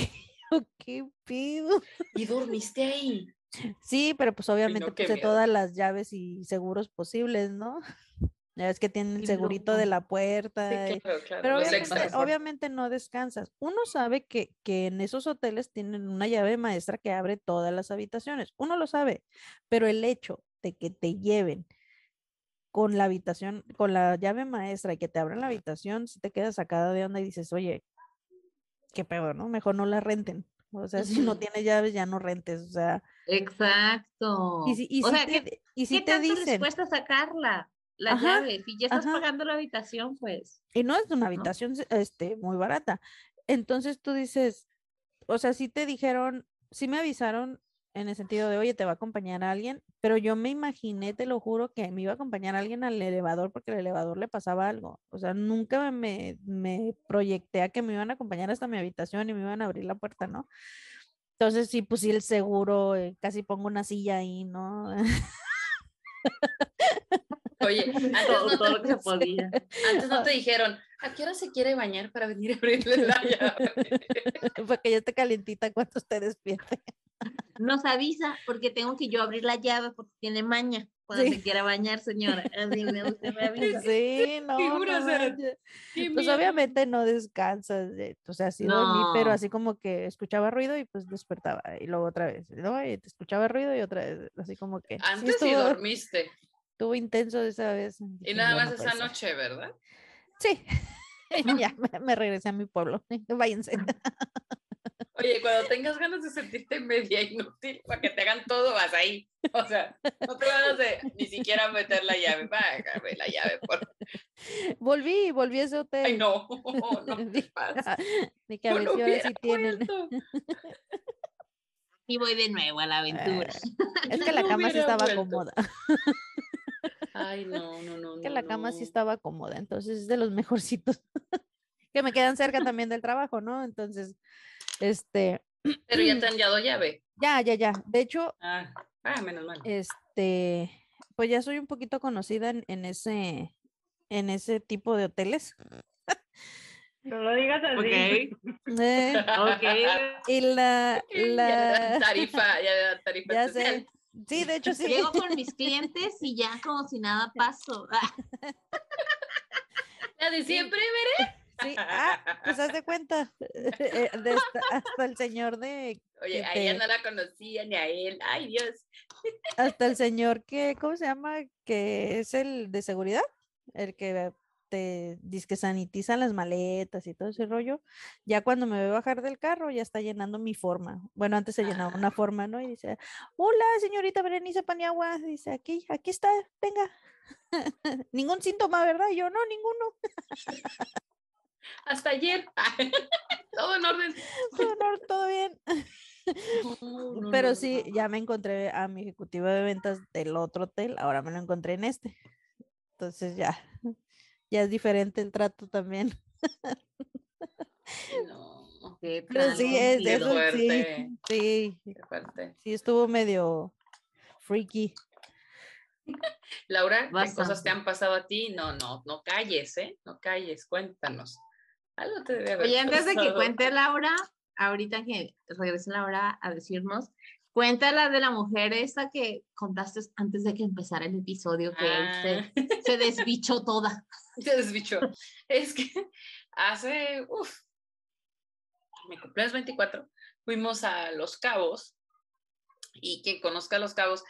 yo, ¿qué pido? ¿Y dormiste ahí? Sí, pero pues obviamente no, puse miedo. todas las llaves y seguros posibles, ¿no? Ya ves que tienen el segurito de la puerta. Sí, y- claro, claro. Pero obviamente, no descansas. Uno sabe que, que en esos hoteles tienen una llave maestra que abre todas las habitaciones. Uno lo sabe, pero el hecho de que te lleven con la habitación, con la llave maestra y que te abran la habitación, si te quedas sacada de onda y dices, oye, qué peor, ¿no? Mejor no la renten. O sea, si no tienes llaves, ya no rentes. O sea, Exacto. y si, y o si sea, te, ¿qué, di- y si qué te tanto les dicen, cuesta sacarla? La Ajá, llave. Si ya estás ajá. pagando la habitación, pues. Y no es una habitación este, muy barata. Entonces tú dices, o sea, sí te dijeron, sí me avisaron en el sentido de, oye, te va a acompañar alguien, pero yo me imaginé, te lo juro, que me iba a acompañar alguien al elevador porque el elevador le pasaba algo. O sea, nunca me, me proyecté a que me iban a acompañar hasta mi habitación y me iban a abrir la puerta, ¿no? Entonces sí, pues sí, el seguro, eh, casi pongo una silla ahí, ¿no? Oye, antes Todo, no, todo lo te, que se podía. antes no te dijeron, ¿a qué hora se quiere bañar para venir a abrirle la llave? Porque ya esté calientita cuando usted despierte. Nos avisa porque tengo que yo abrir la llave porque tiene maña. cuando Sí. se quiera bañar, señora. Así me, usted me avisa. Sí, no, Figura, no o sea, Pues obviamente no descansas, de- o sea, sí dormí, pero No. así como que escuchaba ruido y pues despertaba y luego otra vez, ¿no? Y te escuchaba ruido y otra vez, así como que sí Antes sí estuvo, dormiste. Estuvo intenso esa vez. Y dije, nada "Ya más esa puede ser". noche, ¿verdad? Sí, ya me, me regresé a mi pueblo, váyanse. Oye, cuando tengas ganas de sentirte media inútil para que te hagan todo, vas ahí. O sea, no te ganas de ni siquiera meter la llave. Págame la llave, por Volví, volví a ese hotel. Ay, no, no te Dije, pases. Dije, a Yo ver sí tienen. Y voy de nuevo a la aventura. Es Yo que la cama sí estaba vuelto. cómoda. Ay, no, no, no. que no, la cama sí estaba cómoda, entonces es de los mejorcitos. que me quedan cerca también del trabajo, ¿no? Entonces, este, Pero ya te han dado llave. ya, ya, ya. De hecho, Ah, ah, menos mal. este, pues ya soy un poquito conocida en, en ese, en ese tipo de hoteles. No lo digas así. Ok, Eh, ok. y la, Ya dan la, tarifa, ya le dan tarifa ya especial. sé. Sí, de hecho sí. Llego con mis clientes y ya como si nada pasó. Ah, La de siempre, Sí, ah, pues haz de cuenta. eh, de hasta, hasta el señor de, Oye, a ella no la conocía ni a él. Ay, Dios. hasta el señor que, ¿cómo se llama? Que es el de seguridad, el que te dice que sanitizan las maletas y todo ese rollo. Ya cuando me ve bajar del carro, ya está llenando mi forma. Bueno, antes se llenaba una forma, ¿no? Y dice, hola, señorita Berenice Paniagua. Dice, aquí, aquí está, venga. Ningún síntoma, ¿verdad? Y yo, no, ninguno. Hasta ayer. Todo en orden. Todo, no, todo bien. No, no, Pero sí, no. ya me encontré a mi ejecutivo de ventas del otro hotel, ahora me lo encontré en este. Entonces ya, ya es diferente el trato también. No, qué Pero sí, es qué de eso, sí, fuerte. sí, qué fuerte. sí estuvo medio freaky. Laura, ¿qué cosas Bastante. te han pasado a ti? No, no, no calles, ¿eh? No calles, cuéntanos. Algo te debe haber Oye, antes de que cuente Laura, ahorita que regrese Laura a decirnos, cuéntala de la mujer esa que contaste antes de que empezara el episodio, que él se, Ah, se desbichó toda. se desbichó. Es que hace, uff, mi cumpleaños 24, fuimos a Los Cabos y quien conozca Los Cabos,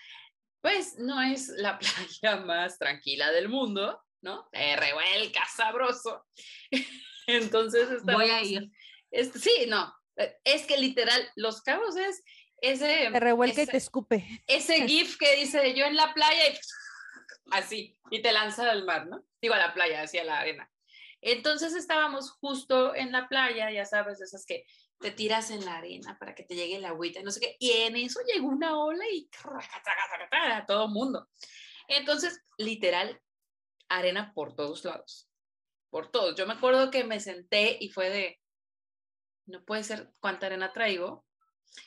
pues no es la playa más tranquila del mundo, ¿no? Revuelca sabroso. Entonces, Voy a ir. es- sí, no, es que literal, Los Cabos es ese, Te revuelca y ese- te escupe. ese GIF que dice yo en la playa y así, y te lanza al mar, ¿no? Digo a la playa, hacia la arena. Entonces estábamos justo en la playa, ya sabes, esas que te tiras en la arena para que te llegue el agüita, y no sé qué, y en eso llegó una ola y a todo mundo. Entonces, literal, arena por todos lados, por todos. Yo me acuerdo que me senté y fue de, no puede ser cuánta arena traigo,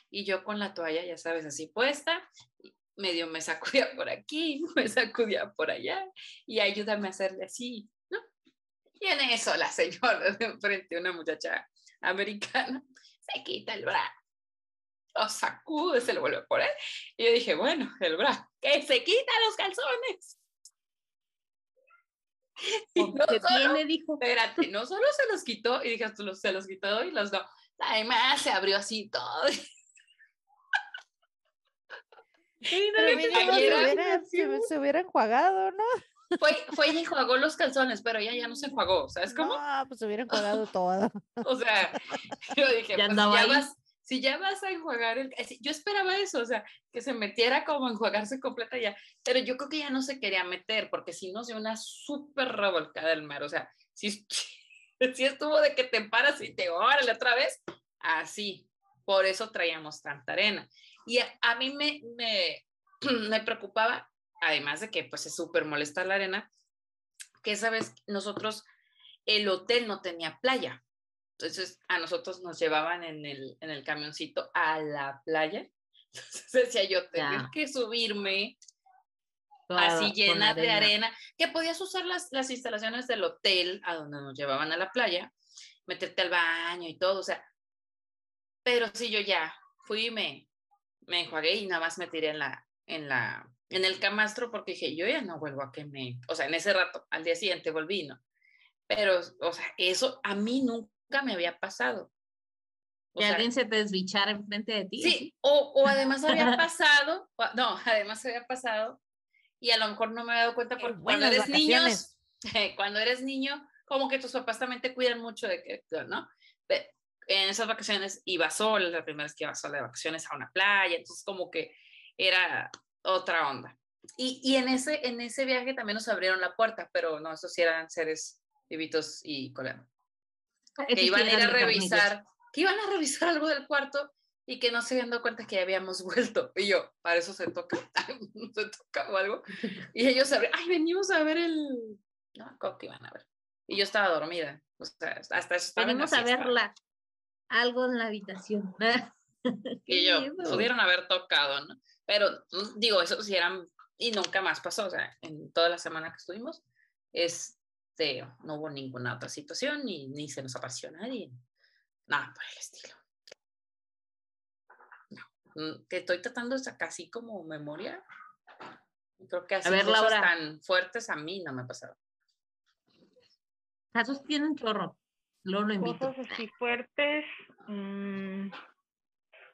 y yo con la toalla, ya sabes, así puesta, medio me sacudía por aquí, me sacudía por allá, y ayúdame a hacerle así, ¿no? Y en eso la señora de enfrente, una muchacha americana, se quita el bra, lo sacude, se lo vuelve a poner, y yo dije, bueno, el bra, que se quita los calzones. Y no ¿Qué solo- tiene? Dijo. espérate, no solo se los quitó y dije, "Tú los- se los quitó y los no. Además se abrió así todo. Pero que mínimo se hubiera, se, se hubiera enjuagado, ¿no? Fue, fue y enjuagó los calzones, pero ella ya no se enjuagó, ¿sabes cómo? No, pues se hubiera enjuagado todo. O sea, yo dije, Ya pues, ya vas, si ya vas a enjuagar el... así, Yo esperaba eso, o sea, que se metiera como a enjuagarse completa ya, pero yo creo que ya no se quería meter, porque si no, se una súper revolcada el mar, o sea, si, si estuvo de que te paras y te órale otra vez, así, por eso traíamos tanta arena. Y a, a mí me, me, me preocupaba, además de que pues es súper molesta la arena, que esa vez nosotros, el hotel no tenía playa. Entonces a nosotros nos llevaban en el, en el camioncito a la playa. Entonces decía yo, Ya. que subirme Toda así llena de arena, que podías usar las, las instalaciones del hotel a donde nos llevaban a la playa, meterte al baño y todo, o sea, pero sí yo ya fui y me, me enjuagué y nada más me tiré en la, en la, en el camastro porque dije, yo ya no vuelvo a que me, o sea, en ese rato, al día siguiente volví, ¿no? Pero, o sea, eso a mí nunca me había pasado. que alguien se te desbichara enfrente de ti. Sí, o, o además había pasado, no, además había pasado y a lo mejor no me había dado cuenta porque cuando eres niño, cuando eres niño, como que tus papás también te cuidan mucho de que, ¿no? En esas vacaciones iba sola, la primera vez que iba sola de vacaciones a una playa, entonces como que era otra onda. Y, y en, ese, en ese viaje también nos abrieron la puerta, pero no, esos sí eran seres vivitos y coleando. Que iban a ir a revisar, que iban a revisar algo del cuarto y que no se habían dado cuenta que ya habíamos vuelto. Y yo, para eso se toca, se toca o algo. Y ellos saben, ay, venimos a ver el, no, ¿cómo que iban a ver? Y yo estaba dormida, o sea, hasta eso estaba Venimos a verla, algo en la habitación. y yo, pudieron haber tocado, ¿no? Pero mm, digo, eso sí eran, y nunca más pasó, o sea, en toda la semana que estuvimos, este, no hubo ninguna otra situación, ni, ni se nos apareció nadie, nada por el estilo. No, que estoy tratando de sacar así como memoria. Creo que así a ver, cosas tan fuertes a mí no me ha pasado. Casos tienen chorro. Luego lo invito. Cosas así fuertes. Mm,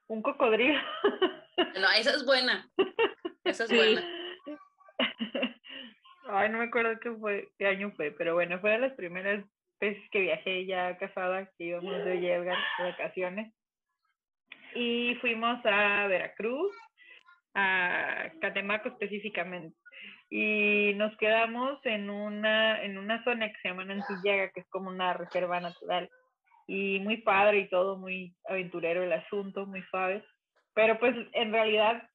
un cocodrilo. No, esa es buena. Esa es buena. Ay, no me acuerdo qué fue, qué año fue, pero bueno, fue de las primeras veces que viajé ya casada, que íbamos de llegar de vacaciones. Y fuimos a Veracruz, a Catemaco específicamente. Y nos quedamos en una, en una zona que se llama Nancillaga, que es como una reserva natural. Y muy padre y todo, muy aventurero el asunto, muy suave. Pero pues en realidad,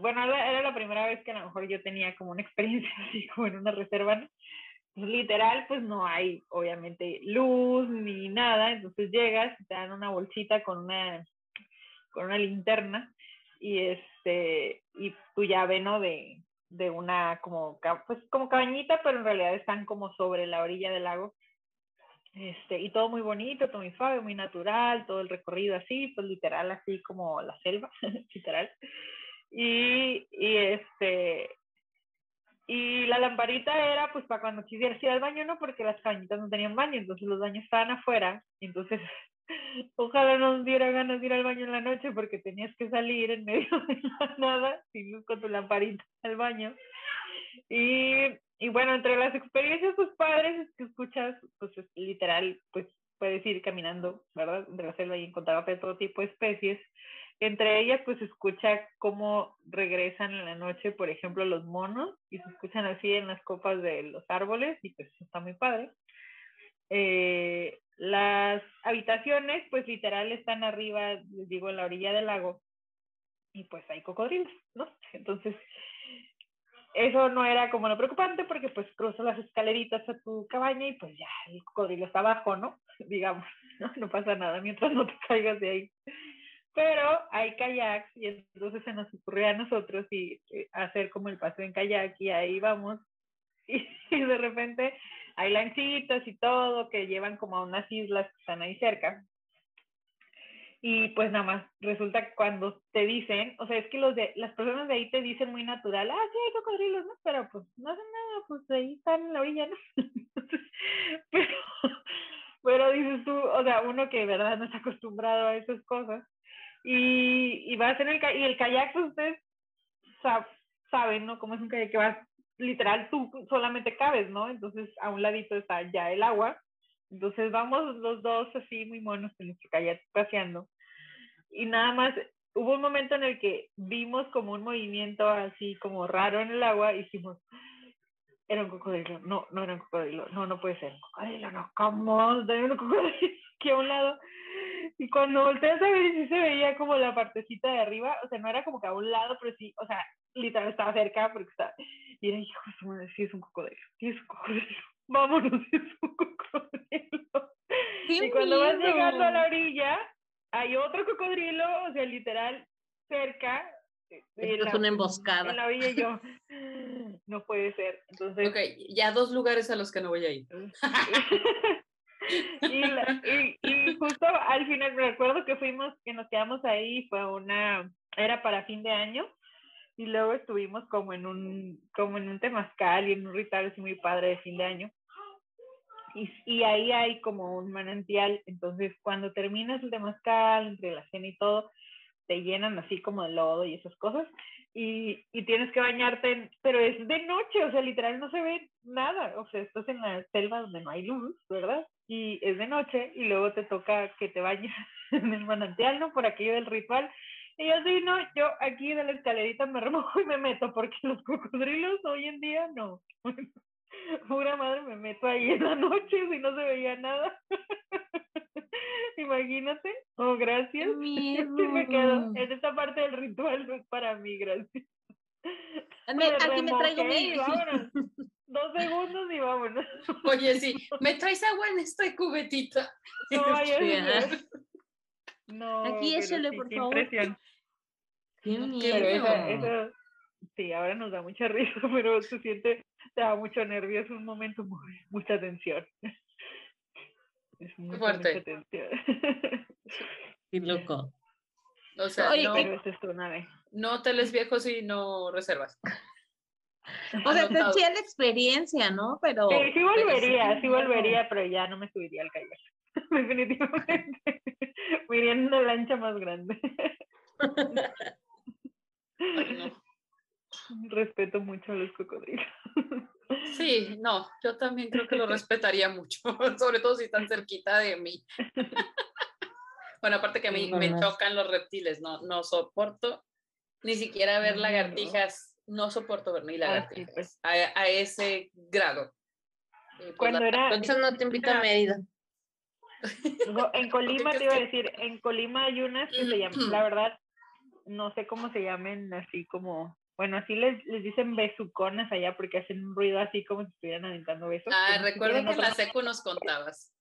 bueno, era la primera vez que a lo mejor yo tenía como una experiencia así como en una reserva, pues, literal, pues no hay obviamente luz ni nada, entonces llegas, te dan una bolsita con una, con una linterna y este, y tu llave, ¿no? De, de una como, pues como cabañita, pero en realidad están como sobre la orilla del lago. Este, y todo muy bonito, todo muy suave, muy natural, todo el recorrido así, pues literal, así como la selva, literal. Y, y este, y la lamparita era pues para cuando quisieras ir al baño, ¿no? Porque las cabañitas no tenían baño, entonces los baños estaban afuera, entonces ojalá nos diera ganas de ir al baño en la noche porque tenías que salir en medio de la nada, sin luz con tu lamparita al baño. Y y bueno, entre las experiencias pues padres es que escuchas, pues literal, pues puedes ir caminando, ¿verdad? De la selva y encontrar de todo tipo de especies. Entre ellas, pues escucha cómo regresan en la noche, por ejemplo, los monos, y se escuchan así en las copas de los árboles, y pues está muy padre. Eh, las habitaciones, pues literal están arriba, les digo, en la orilla del lago, y pues hay cocodrilos, ¿no? Entonces, eso no era como lo preocupante porque pues cruzas las escaleritas a tu cabaña y pues ya el cocodrilo está abajo, ¿no? Digamos, ¿no? pasa nada mientras no te caigas de ahí. Pero hay kayaks y entonces se nos ocurrió a nosotros y, eh, hacer como el paseo en kayak y ahí vamos y de repente hay lanchitas y todo que llevan como a unas islas que están ahí cerca y pues nada más, resulta que cuando te dicen, o sea, es que los de, las personas de ahí te dicen muy natural, ah, sí, hay cocodrilos, ¿no? Pero pues no hacen nada, pues ahí están en la orilla, ¿no? pero, pero dices tú, o sea, uno que de verdad no está acostumbrado a esas cosas, y, y vas en el, y el kayak, pues ustedes saben, ¿no? Como es un kayak que vas, literal, tú solamente cabes, ¿no? Entonces a un ladito está ya el agua, entonces vamos los dos así muy monos en nuestro kayak paseando. Y nada más, hubo un momento en el que vimos como un movimiento así como raro en el agua y dijimos, era un cocodrilo, no, no era un cocodrilo, no, no puede ser un cocodrilo, no, ¿cómo? Un cocodrilo aquí a un lado. Y cuando volteas a ver, sí se veía como la partecita de arriba, o sea, no era como que a un lado, pero sí, o sea, literal estaba cerca porque estaba, y era, hijo, sí es un cocodrilo, sí es un cocodrilo vámonos, es un cocodrilo. y cuando vas llegando a la orilla, hay otro cocodrilo, o sea, literal, cerca. Eh, es una emboscada. En la orilla yo, no puede ser. Entonces, ok, ya dos lugares a los que no voy a ir. y, y, justo al final me recuerdo que fuimos, que nos quedamos ahí, fue una, era para fin de año, y luego estuvimos como en un, como en un temazcal y en un ritual así muy padre de fin de año. Y, y ahí hay como un manantial, entonces cuando terminas el temazcal, entre la cena y todo, te llenan así como de lodo y esas cosas, y, y tienes que bañarte, pero es de noche, o sea, literal no se ve nada, o sea, estás en la selva donde no hay luz, ¿verdad? Y es de noche y luego te toca que te bañes en el manantial, ¿no? Por aquello del ritual. Y yo sí, no, yo aquí de la escalerita me remojo y me meto, porque los cocodrilos hoy en día no. Pura madre, me meto ahí en la noche si no se veía nada. Imagínate. Oh, gracias. Sí me quedo. En esta parte del ritual no es para mí, gracias. Me, aquí me traigo mi... Dos segundos y vámonos. Oye, sí, ¿me traes agua en esta cubetita? No, no Aquí échale, por favor. Impresión. Qué miedo. sí, ahora nos da mucha risa, pero se siente, te da mucho nervio, es un momento muy, mucha tensión. Es muy fuerte. tensión. Qué loco. O sea, no, pero es vez. no hoteles viejos y no reservas. O sea, te la experiencia, ¿no? Pero. Sí, sí volvería, sí volvería, pero ya no me subiría al kayak. Definitivamente. Me iría en una lancha más grande. Respeto mucho a los cocodrilos. Sí, no, yo también creo que lo respetaría mucho, sobre todo si están cerquita de mí. Bueno, aparte que a mí me chocan los reptiles, no, no soporto ni siquiera ver lagartijas, no soporto ver ni ah, lagartijas pues. a, ese grado. Pues Cuando era... Entonces no te invito a Mérida. En Colima te iba a decir, en Colima hay unas que se llaman, la verdad, no sé cómo se llamen, así como, bueno, así les, les dicen besuconas allá porque hacen un ruido así como si estuvieran aventando besos. Ah, recuerdo que en la secu nos contabas.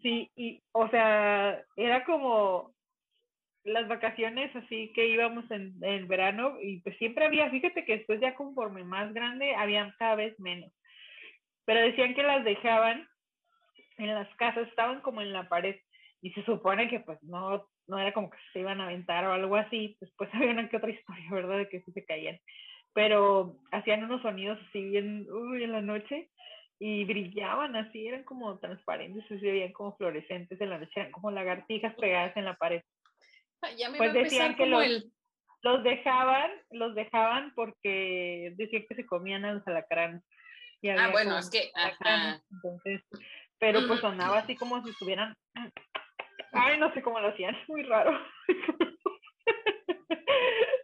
Sí, y, o sea, era como las vacaciones así que íbamos en, el verano y pues siempre había, fíjate que después ya conforme más grande, habían cada vez menos. Pero decían que las dejaban en las casas, estaban como en la pared y se supone que pues no no era como que se iban a aventar o algo así, después había una que otra historia, ¿verdad? De que sí se caían. Pero hacían unos sonidos así bien, uy, en la noche y brillaban así, eran como transparentes, se veían como fluorescentes en la noche, eran como lagartijas pegadas en la pared. Ya me pues decían que los, los dejaban, los dejaban porque decían que se comían a los alacranes. ah, bueno, es que, entonces, pero pues sonaba así como si estuvieran Ay, no sé cómo lo hacían, muy raro.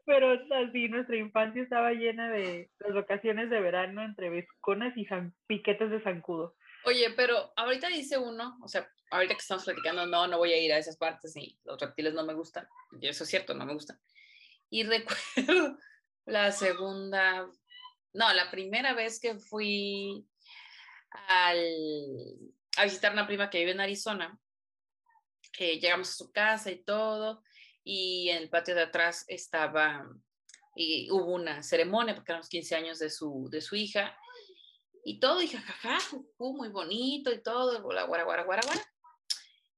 Pero así, nuestra infancia estaba llena de las vacaciones de verano entre vesconas y piquetes de zancudo. Oye, pero ahorita dice uno, o sea, ahorita que estamos platicando, no, no voy a ir a esas partes y los reptiles no me gustan. Y eso es cierto, no me gustan. Y recuerdo la segunda, no, la primera vez que fui al, a visitar una prima que vive en Arizona, llegamos a su casa y todo, y en el patio de atrás estaba, y hubo una ceremonia porque eran los 15 años de su, de su hija, y todo, y jajaja, muy bonito y todo, guara, guara, guara, guara,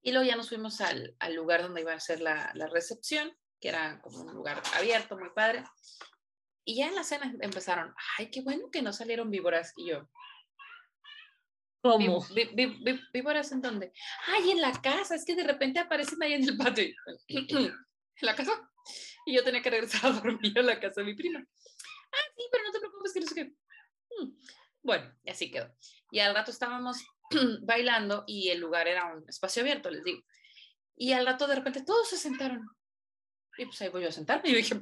Y luego ya nos fuimos al, al lugar donde iba a ser la, la, recepción, que era como un lugar abierto, muy padre. Y ya en la cena empezaron, ay, qué bueno que no salieron víboras. Y yo, ¿Cómo? ¿Víboras en dónde? Ay, en la casa, es que de repente aparecen ahí en el patio. ¿En la casa? Y yo tenía que regresar a dormir a la casa de mi prima. Ah, sí, pero no te preocupes, que no sé qué. Mm, bueno, y así quedó. Y al rato estábamos bailando y el lugar era un espacio abierto, les digo. Y al rato de repente todos se sentaron. Y pues ahí voy yo a sentarme. Y yo dije,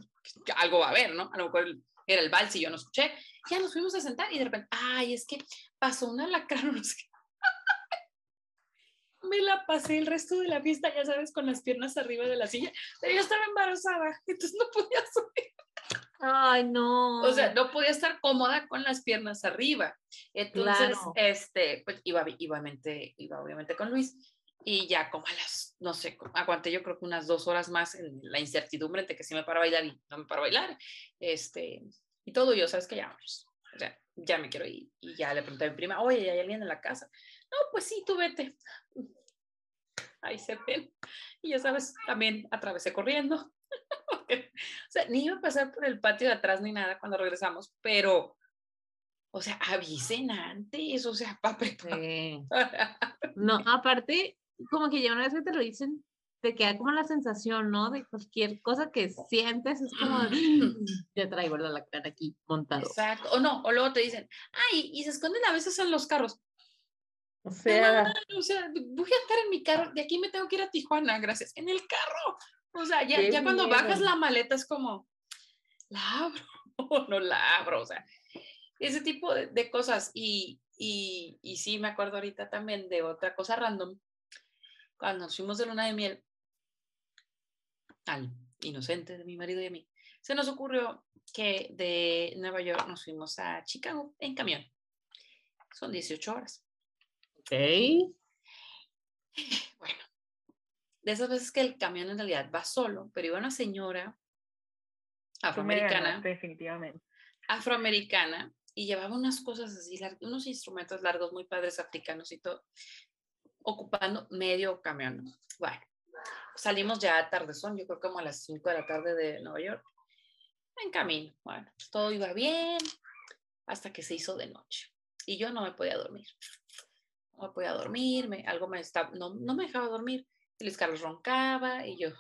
algo va a haber, ¿no? A lo mejor era el vals y yo no escuché. Ya nos fuimos a sentar y de repente, ay, es que pasó una lacrana, no sé Me la pasé el resto de la fiesta, ya sabes, con las piernas arriba de la silla, pero yo estaba embarazada, entonces no podía subir. Ay, no. O sea, no podía estar cómoda con las piernas arriba. Entonces, este, pues iba, iba, iba obviamente con Luis y ya como a las, no sé, aguanté yo creo que unas dos horas más en la incertidumbre de que sí me para bailar y no me para bailar, este, y todo, yo, sabes que ya, o sea, ya me quiero ir, y ya le pregunté a mi prima, oye, ¿hay alguien en la casa? No, pues sí, tú vete. Ahí se ven. Y ya sabes, también atravesé corriendo. O sea, ni iba a pasar por el patio de atrás ni nada cuando regresamos, pero, o sea, avisen antes, o sea, para preparar. Sí. No, aparte, como que ya una vez que te lo dicen, te queda como la sensación, ¿no? De cualquier cosa que sientes, es como, te traigo ¿verdad? la cara aquí montado. Exacto. O no, o luego te dicen, ay, y se esconden a veces en los carros. O No, sea, o sea, voy a estar en mi carro, de aquí me tengo que ir a Tijuana, gracias. En el carro. O sea, ya, ya cuando bajas la maleta es como, la abro o no la abro, o sea, ese tipo de, de cosas. Y, y, y sí, me acuerdo ahorita también de otra cosa random. Cuando nos fuimos de luna de miel, al inocente de mi marido y a mí, se nos ocurrió que de Nueva York nos fuimos a Chicago en camión. Son 18 horas. ok. Bueno, de esas veces que el camión en realidad va solo, pero iba una señora afroamericana, ganaste, definitivamente. afroamericana, y llevaba unas cosas así, unos instrumentos largos muy padres africanos y todo, ocupando medio camión. ¿no? Bueno, salimos ya a tardezón, yo creo como a las 5 de la tarde de Nueva York, en camino. Bueno, todo iba bien hasta que se hizo de noche y yo no me podía dormir. No me podía dormir, me- algo me estaba, no, no me dejaba dormir. Luis Carlos roncaba y yo,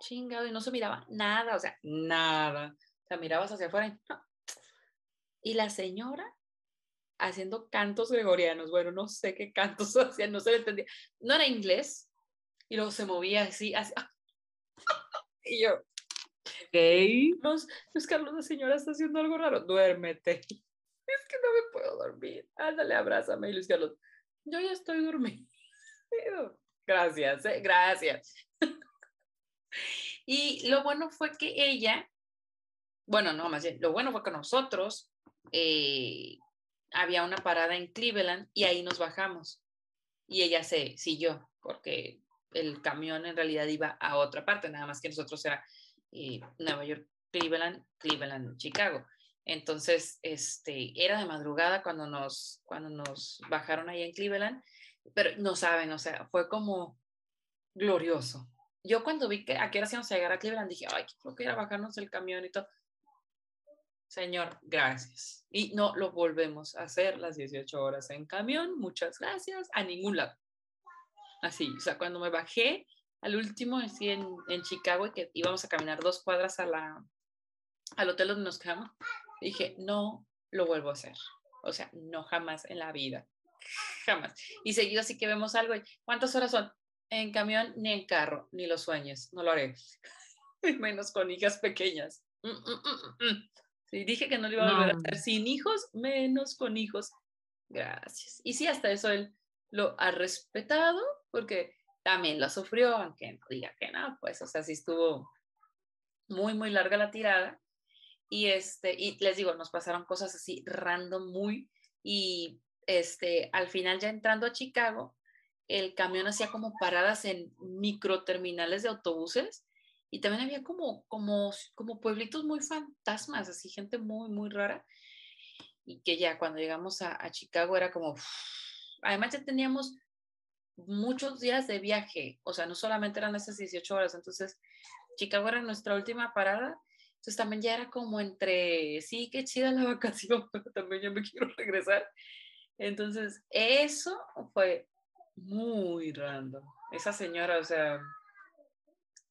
chingado, y no se miraba nada, o sea, nada. O sea, mirabas hacia afuera y no. Y la señora haciendo cantos gregorianos, bueno, no sé qué cantos hacían, no se le entendía. No era inglés, y luego se movía así, así. Y yo, Ok. Luis, Luis Carlos, la señora está haciendo algo raro, duérmete. Es que no me puedo dormir. Ándale, abrázame, Luis Carlos. Yo ya estoy dormido. Gracias, eh, gracias. Y lo bueno fue que ella, bueno, no, más bien, lo bueno fue que nosotros eh, había una parada en Cleveland y ahí nos bajamos. Y ella se siguió, porque el camión en realidad iba a otra parte, nada más que nosotros era eh, Nueva York, Cleveland, Cleveland, Chicago. Entonces, este, era de madrugada cuando nos, cuando nos bajaron ahí en Cleveland, pero no saben, o sea, fue como glorioso. Yo cuando vi que a qué hora a llegar a Cleveland, dije, ay, creo que era bajarnos el camión y todo. Señor, gracias. Y no lo volvemos a hacer las 18 horas en camión, muchas gracias, a ningún lado. Así, o sea, cuando me bajé al último, así en, en Chicago, que íbamos a caminar dos cuadras a la, al hotel donde nos quedamos, dije, no lo vuelvo a hacer. O sea, no jamás en la vida. Jamás. Y seguido así que vemos algo. y, ¿Cuántas horas son? En camión ni en carro, ni lo sueñes, no lo haré. Menos con hijas pequeñas. Mm, mm, mm, mm, mm. Sí, dije que no lo iba a volver a hacer sin hijos, menos con hijos. Gracias. Y sí, hasta eso él lo ha respetado, porque también lo sufrió, aunque no diga que no, pues, o sea, sí estuvo muy, muy larga la tirada. Y este, y les digo, nos pasaron cosas así random muy, y este, al final ya entrando a Chicago, el camión hacía como paradas en microterminales de autobuses y también había como, como, como pueblitos muy fantasmas, así gente muy, muy rara. Y que ya cuando llegamos a, a Chicago era como, además ya teníamos muchos días de viaje, o sea, no solamente eran esas 18 horas, entonces Chicago era nuestra última parada, entonces también ya era como entre, sí, qué chida la vacación, pero también ya me quiero regresar. Entonces, eso fue muy random. Esa señora, o sea,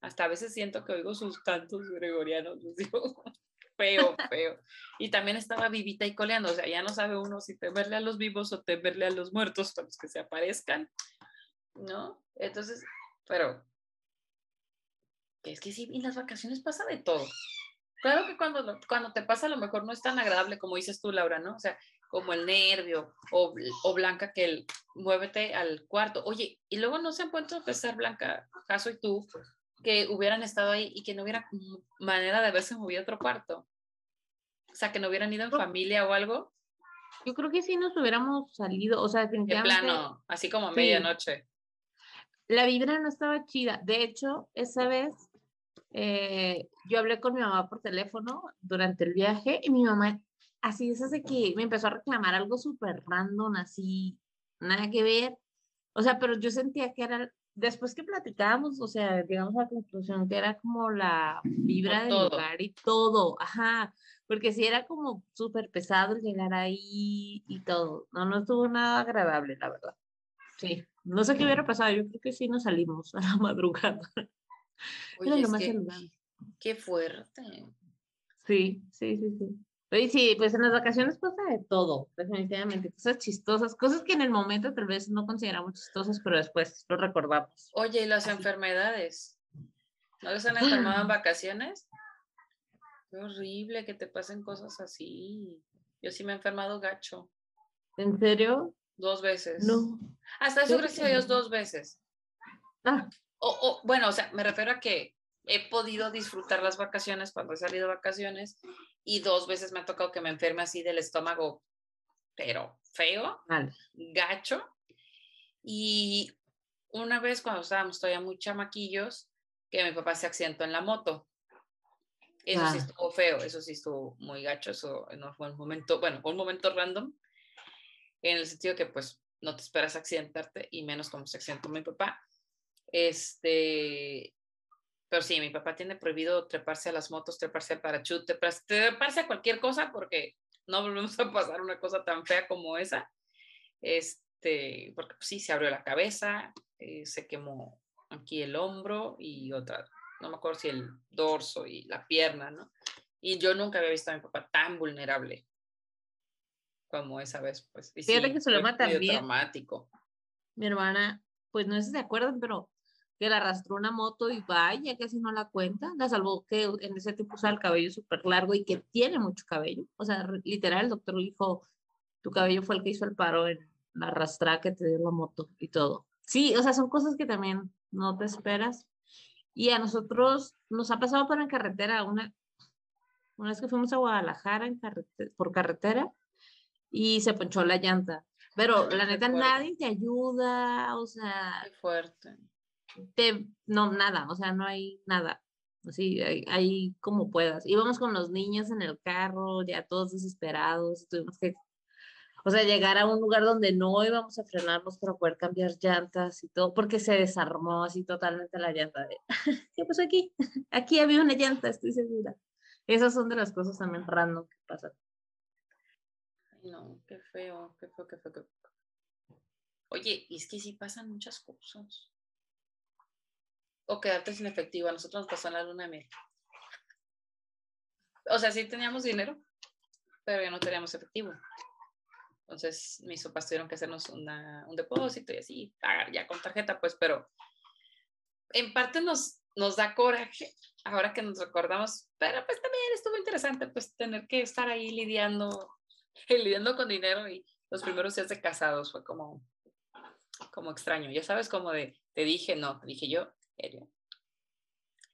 hasta a veces siento que oigo sus cantos gregorianos, digo, feo, feo. Y también estaba vivita y coleando, o sea, ya no sabe uno si temerle a los vivos o temerle a los muertos, a los que se aparezcan, ¿no? Entonces, pero, es que sí, en las vacaciones pasa de todo. Claro que cuando, cuando te pasa a lo mejor no es tan agradable como dices tú, Laura, ¿no? O sea, como el nervio o, o Blanca que el muévete al cuarto. Oye, y luego no se han puesto a pensar, Blanca, Caso y tú, que hubieran estado ahí y que no hubiera manera de haberse movido a otro cuarto. O sea, que no hubieran ido en familia o algo, Yo creo que sí nos hubiéramos salido, o sea, de definitivamente plano, así como a Sí. medianoche. la vibra no estaba chida. De hecho, esa vez eh, yo hablé con mi mamá por teléfono durante el viaje y mi mamá, así es de que me empezó a reclamar algo súper random, así, nada que ver. O sea, pero yo sentía que era después que platicábamos, o sea, llegamos a la conclusión que era como la vibra del lugar y todo, ajá, porque sí era como súper pesado llegar ahí y todo, no, no estuvo nada agradable, la verdad. Sí, no sé qué hubiera pasado, yo creo que sí nos salimos a la madrugada. Era Oye, lo más que- qué fuerte. Sí, sí, sí, sí. Oye, sí, pues en las vacaciones pasa de todo, definitivamente. Cosas chistosas, cosas que en el momento tal vez no consideramos chistosas, pero después lo recordamos. Oye, ¿y las Así. enfermedades? ¿No les han enfermado en vacaciones? Qué horrible que te pasen cosas así. Yo sí me he enfermado gacho, ¿En serio? dos veces. No. Hasta eso, gracias a Dios, dos veces. Ah, O, o, bueno, o sea, me refiero a que he podido disfrutar las vacaciones cuando he salido de vacaciones y dos veces me ha tocado que me enferme así del estómago, pero feo, vale. gacho. Y una vez cuando estábamos todavía muy chamaquillos, que mi papá se accidentó en la moto. Eso sí Ah. estuvo feo, eso sí estuvo muy gacho, eso no fue un momento, bueno, fue un momento random, en el sentido que pues no te esperas accidentarte y menos como se accidentó mi papá. Este, pero sí, mi papá tiene prohibido treparse a las motos, treparse al parachute, treparse, a cualquier cosa porque no volvemos a pasar una cosa tan fea como esa. Este, porque pues, sí, se abrió la cabeza, eh, se quemó aquí el hombro y otra, no me acuerdo si el dorso y la pierna, ¿no? Y yo nunca había visto a mi papá tan vulnerable como esa vez, pues. y Fíjate sí, que su medio también- traumático. Mi hermana, pues no sé si se acuerdan, pero que la arrastró una moto y vaya, casi no la cuenta. La salvó que en ese tiempo usaba el cabello súper largo y que tiene mucho cabello. O sea, literal, el doctor le dijo, tu cabello fue el que hizo el paro en la arrastrada que te dio la moto y todo. Sí, o sea, son cosas que también no te esperas. Y a nosotros nos ha pasado por en carretera, una, una vez que fuimos a Guadalajara en carrete- por carretera y se ponchó la llanta. Pero la neta, nadie te ayuda, o sea, Qué fuerte. No, nada, o sea, no hay nada. Así, ahí, como puedas. Íbamos con los niños en el carro, ya todos desesperados, tuvimos que, o sea, llegar a un lugar donde no íbamos a frenarnos para poder cambiar llantas y todo, porque se desarmó así totalmente la llanta. ¿Qué pasó aquí? Aquí había una llanta, estoy segura. Esas son de las cosas también random que pasan. No, qué feo, qué feo, qué feo, qué feo. Oye, es que sí pasan muchas cosas. O quedarte sin efectivo. A nosotros nos pasó en la luna de miel. O sea, sí teníamos dinero, pero ya no teníamos efectivo. Entonces, mis papás tuvieron que hacernos una- un depósito y así, pagar ya con tarjeta, pues, pero en parte nos, nos da coraje ahora que nos recordamos, pero pues también estuvo interesante, pues, tener que estar ahí lidiando, lidiando con dinero y los primeros días de casados fue como, como extraño, ya sabes, como de, te dije, no, te dije yo, serio.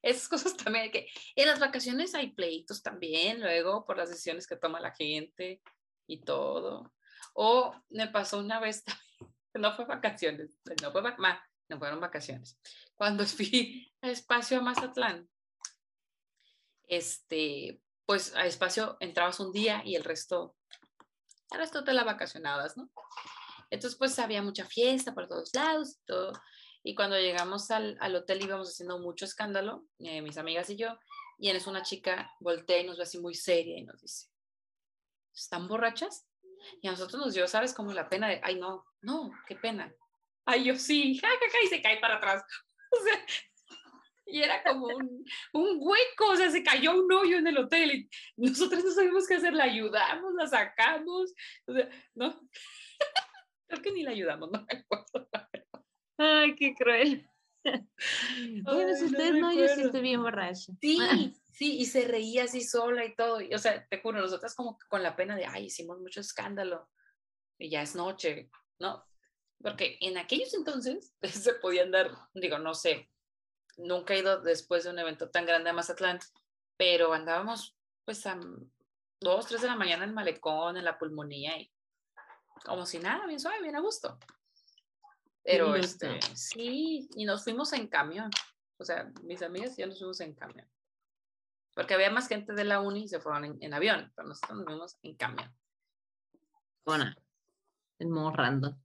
Esas cosas también que, en las vacaciones hay pleitos también, luego por las decisiones que toma la gente y todo. O me pasó una vez, no fue vacaciones, no, fue vac- no fueron vacaciones. Cuando fui a Espacio a Mazatlán, este, pues a Espacio entrabas un día y el resto, el resto te la vacacionabas, ¿no? Entonces, pues había mucha fiesta por todos lados todo. Y cuando llegamos al, al hotel íbamos haciendo mucho escándalo, eh, mis amigas y yo, y en eso una chica voltea y nos ve así muy seria y nos dice, ¿están borrachas? Y a nosotros nos dio, ¿sabes? Como la pena de, ay, no, no, qué pena. Ay, yo sí, ja, ja, ja, y se cae para atrás. O sea, y era como un, un hueco, o sea, se cayó un hoyo en el hotel y nosotros no sabíamos qué hacer, la ayudamos, la sacamos, o sea, no. Creo que ni la ayudamos, no me acuerdo. Ay, qué cruel. bueno, Ay, si no ustedes no, yo sí estoy bien borracha. Sí, sí, y se reía así sola y todo. Y, o sea, te juro, nosotras como con la pena de, ay, hicimos mucho escándalo y ya es noche, ¿no? Porque en aquellos entonces se podían dar, digo, no sé, nunca he ido después de un evento tan grande a Mazatlán, pero andábamos pues a dos, tres de la mañana en malecón, en la pulmonía y como si nada, bien suave, bien a gusto. Pero este, sí, y nos fuimos en camión. O sea, mis amigas y yo nos fuimos en camión. Porque había más gente de la uni y se fueron en, en avión, pero nosotros nos fuimos en camión. Bueno, en modo random.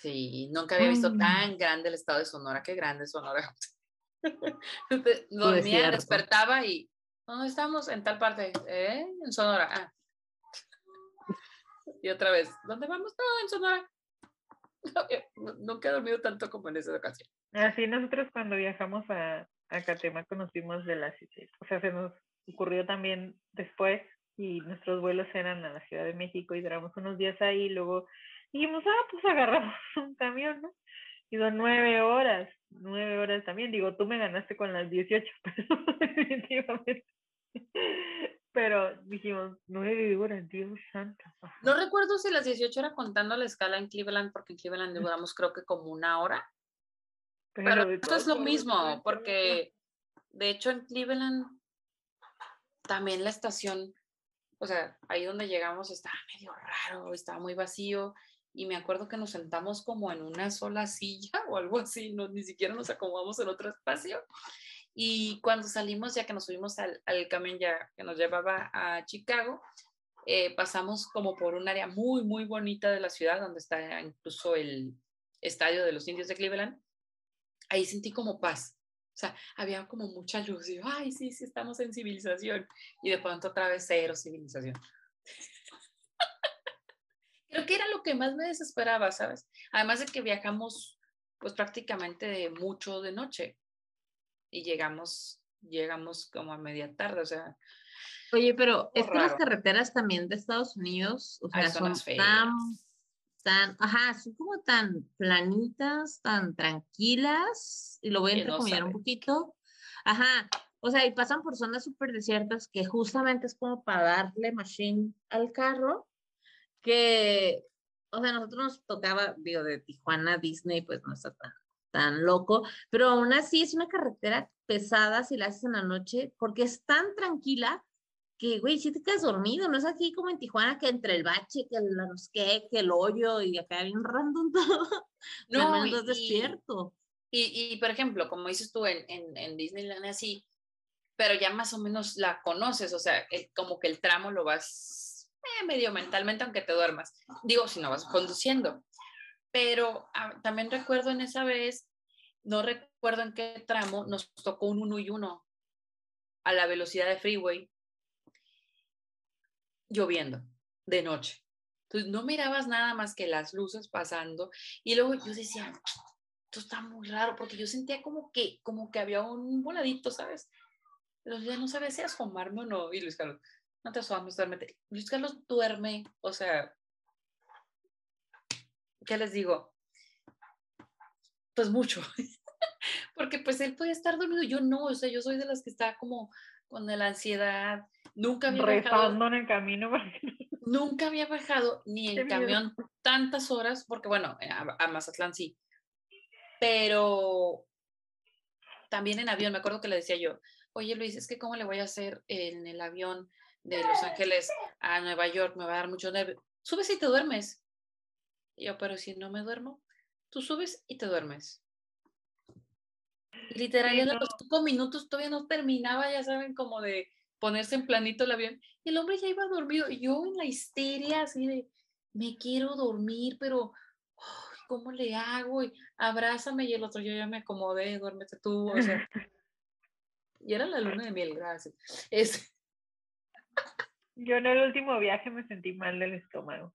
Sí, nunca había visto tan grande el estado de Sonora. Qué grande Sonora. Dormía, despertaba y ¿dónde estamos? En tal parte. ¿Eh? En Sonora. Ah. Y otra vez, ¿dónde vamos? No, en Sonora. No, Nunca he dormido tanto como en esa ocasión. Así nosotros cuando viajamos a, a Catemaco nos fuimos de la ciudad. O sea, se nos ocurrió también después y nuestros vuelos eran a la Ciudad de México y duramos unos días ahí y luego dijimos, ah, pues agarramos un camión, ¿no? Y son nueve horas, nueve horas también. Digo, tú me ganaste con las 18, pero definitivamente. Pero dijimos, nueve horas, Dios santo. No recuerdo si las 18 era contando la escala en Cleveland, porque en Cleveland duramos creo que como una hora. Pero de esto es todos lo mismo, porque de hecho en Cleveland también la estación, o sea, ahí donde llegamos estaba medio raro, estaba muy vacío y me acuerdo que nos sentamos como en una sola silla o algo así, no, ni siquiera nos acomodamos en otro espacio. Y cuando salimos, ya que nos subimos al, al camión ya que nos llevaba a Chicago, eh, pasamos como por un área muy, muy bonita de la ciudad, donde está incluso el estadio de los indios de Cleveland. Ahí sentí como paz. O sea, había como mucha luz. Y ay, sí, sí, estamos en civilización. Y de pronto otra vez cero civilización. Creo que era lo que más me desesperaba, ¿sabes? Además de que viajamos, pues prácticamente mucho de noche. Y llegamos, llegamos como a media tarde, o sea, Oye, pero es que las carreteras también de Estados Unidos, o sea, son tan, tan, ajá, son como tan planitas, tan tranquilas, y lo voy a no entrecomillar un poquito. Ajá, o sea, y pasan por zonas súper desiertas que justamente es como para darle machine al carro, que, o sea, nosotros nos tocaba, digo, de Tijuana a Disney, pues no está tan, tan loco, pero aún así es una carretera pesada si la haces en la noche, porque es tan tranquila que, güey, si te quedas dormido, no es aquí como en Tijuana que entre el bache, que el no que el hoyo y acá bien random todo. No, No, y- es desierto. Y, y, por ejemplo, como dices tú en, en, en Disneyland así, pero ya más o menos la conoces, o sea, el- como que el tramo lo vas eh, medio mentalmente, aunque te duermas. Digo, si no vas conduciendo. Pero ah, también recuerdo en esa vez, no recuerdo en qué tramo, nos tocó un uno y uno a la velocidad de freeway, lloviendo de noche. Entonces no mirabas nada más que las luces pasando y luego yo decía, esto está muy raro porque yo sentía como que, como que había un voladito, ¿sabes? Pero ya no sabía si asomarme o no. Y Luis Carlos, no te asomes, duérmete. Luis Carlos duerme, o sea, ¿qué les digo? Pues mucho. porque pues él puede estar dormido, yo no, o sea, yo soy de las que está como con la ansiedad. Nunca había Rezando en el camino. nunca había viajado ni en camión tantas horas, porque bueno, a, a Mazatlán sí, pero también en avión, me acuerdo que le decía yo, oye Luis, es que cómo le voy a hacer en el avión de Los Ángeles a Nueva York, me va a dar mucho nervio. Subes y te duermes. Y yo, pero si no me duermo, tú subes y te duermes. Y literal, no. los cinco minutos todavía no terminaba, ya saben, como de ponerse en planito el avión. Y el hombre ya iba dormido. Yo en la histeria, así de, me quiero dormir, pero ¿cómo le hago? Y abrázame. Y el otro, yo ya me acomodé, duérmete tú. O sea, y era la luna de miel, gracias. Es, Yo en el último viaje me sentí mal del estómago.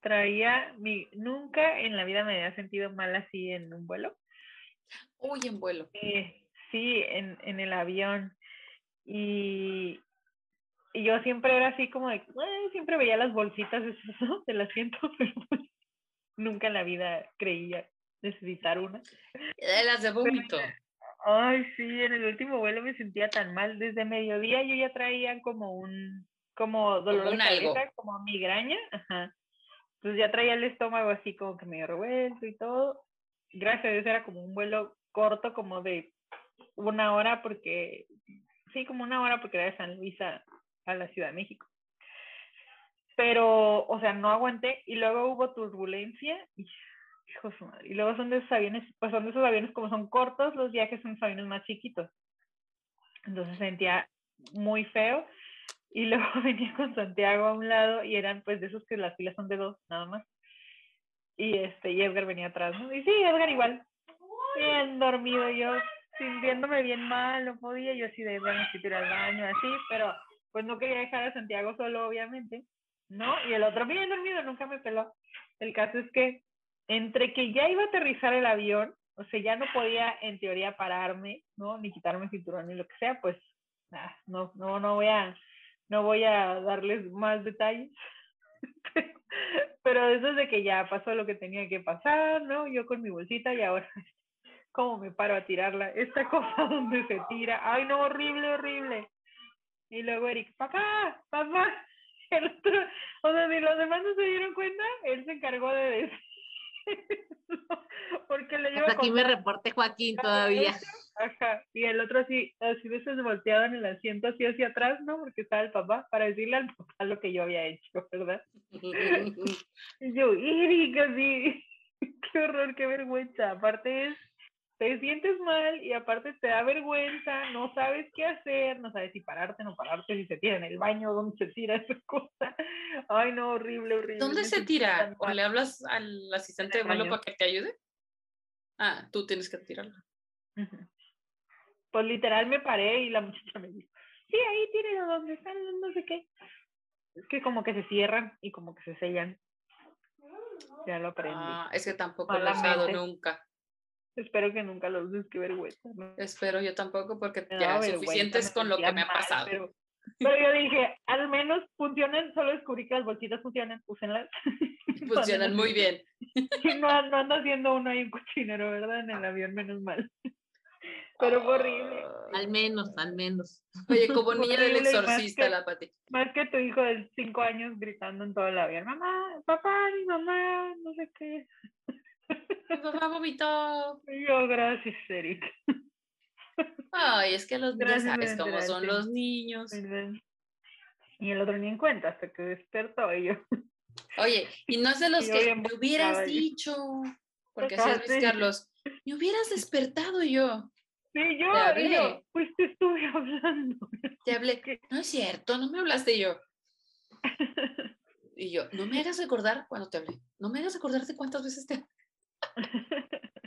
Traía mi, nunca en la vida me había sentido mal así en un vuelo. uy, en vuelo. Eh, sí, en, en el avión. Y, y yo siempre era así como de, siempre veía las bolsitas esas, del asiento, pero pues, nunca en la vida creía necesitar una. De las de vómito. Ay, sí, en el último vuelo me sentía tan mal. Desde mediodía yo ya traía como un, como dolor de algo. como migraña. Ajá. Entonces ya traía el estómago así como que medio revuelto y todo. Gracias a Dios era como un vuelo corto, como de una hora, porque, sí, como una hora, porque era de San Luis a, a la Ciudad de México. Pero, o sea, no aguanté y luego hubo turbulencia y hijo madre. Y luego son de esos aviones, pues son de esos aviones como son cortos, los viajes son aviones más chiquitos. Entonces sentía muy feo. Y luego venía con Santiago a un lado y eran pues de esos que las filas son de dos, nada más. y este, y Edgar venía atrás, ¿no? Y sí, Edgar igual, bien dormido, yo sintiéndome bien mal, no podía, yo así de, bueno, si al baño, así, pero pues no quería dejar a Santiago solo, obviamente, ¿no? Y el otro bien dormido, nunca me peló. El caso es que entre que ya iba a aterrizar el avión, o sea, ya no podía en teoría pararme, ¿no? Ni quitarme el cinturón ni lo que sea, pues nah, no, no, no voy a, no voy a darles más detalles. Pero eso es de que ya pasó lo que tenía que pasar, ¿no? Yo con mi bolsita y ahora, ¿cómo me paro a tirarla? Esta cosa donde se tira, ay no, horrible, horrible. Y luego Eric, papá, papá. El otro, o sea, si los demás no se dieron cuenta, él se encargó de decir. Porque le Hasta aquí me reporte Joaquín todavía. Ajá, y el otro así, así veces volteado en el asiento así hacia atrás, ¿no? Porque estaba el papá, para decirle al papá lo que yo había hecho, ¿verdad? y yo, Eric, así, qué horror, qué vergüenza. Aparte es te sientes mal y aparte te da vergüenza, no sabes qué hacer, no sabes si pararte, no pararte, si se tira en el baño, dónde se tira esa cosa. Ay, no, horrible, horrible. ¿Dónde se tira? ¿O le hablas al asistente de vuelo para que te ayude? Ah, tú tienes que tirarlo. Pues literal me paré y la muchacha me dijo, sí, ahí tírelo donde están, no sé qué. Es que como que se cierran y como que se sellan. Ya lo aprendí. Ah, es que tampoco lo he usado nunca. Espero que nunca lo uses, qué vergüenza. Espero yo tampoco, porque ya es suficiente con lo que me ha pasado. Pero, pero, yo dije, al menos funcionan, solo descubrí que las bolsitas funcionan, úsenlas. Funcionan muy bien. no, no ando haciendo uno ahí un cochinero, ¿verdad? En el avión, menos mal. Pero fue horrible. Al menos, al menos. Oye, como niña del exorcista, la Pati. Más que tu hijo de cinco años gritando en todo el avión, mamá, papá, mi mamá, no sé qué. Mi papá vomitó. Yo, gracias, Eric. Ay, es que los niños sabes cómo son los niños. Y el otro ni en cuenta hasta que despertó y yo. Oye, y no es de los que me hubieras dicho, porque así es Carlos, me hubieras despertado yo. Sí, yo, te yo, pues te estuve hablando. Te hablé, no es cierto, no me hablaste yo. Y yo, no me hagas recordar cuando te hablé, no me hagas recordarte cuántas veces te hablé.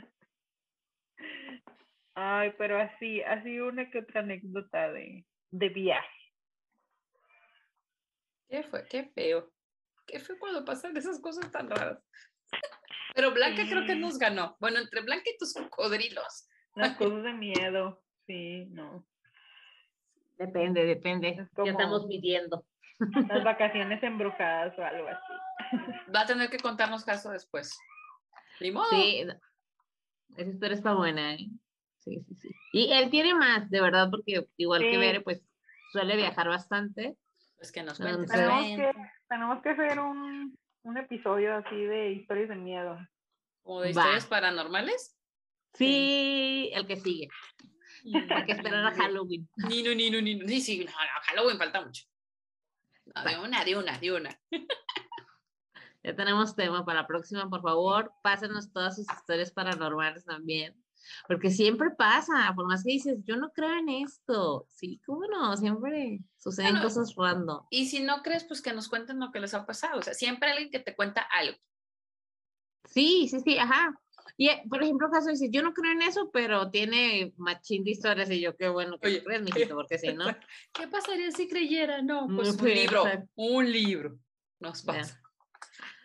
Ay, pero así, así una que otra anécdota de, de viaje. ¿Qué fue? Qué feo. Qué fue cuando pasan esas cosas tan raras. Pero Blanca creo que nos ganó. Bueno, entre Blanca y tus cocodrilos. Las cosas de miedo. Sí, no. Depende, depende. ya estamos midiendo. Las vacaciones embrujadas o algo así. Va a tener que contarnos caso después. Sí, esa historia está buena, ¿eh? Sí, sí, sí. Y él tiene más, de verdad, porque igual que Bere, pues suele viajar bastante. Es que nos cuentes. Tenemos que, tenemos que hacer un, un episodio así de historias de miedo. ¿O de historias paranormales? Sí, el que sigue. Hay que esperar a Halloween. Ni, no, ni, no, ni, no. Sí, sí, no, Halloween falta mucho. de una, de una, de una. Ya tenemos tema para la próxima, por favor, pásenos todas sus historias paranormales también, porque siempre pasa, por más que dices, yo no creo en esto, sí, cómo no, siempre suceden cosas random. Y si no crees, pues que nos cuenten lo que les ha pasado, o sea, siempre alguien que te cuenta algo. Sí, sí, sí, ajá. Y, eh, por ejemplo, caso dice, yo no creo en eso, pero tiene machín de historias y yo, qué bueno que Oye, crees, mijito, porque si no. ¿Qué pasaría si creyera? No, pues un libro, un libro nos pasa.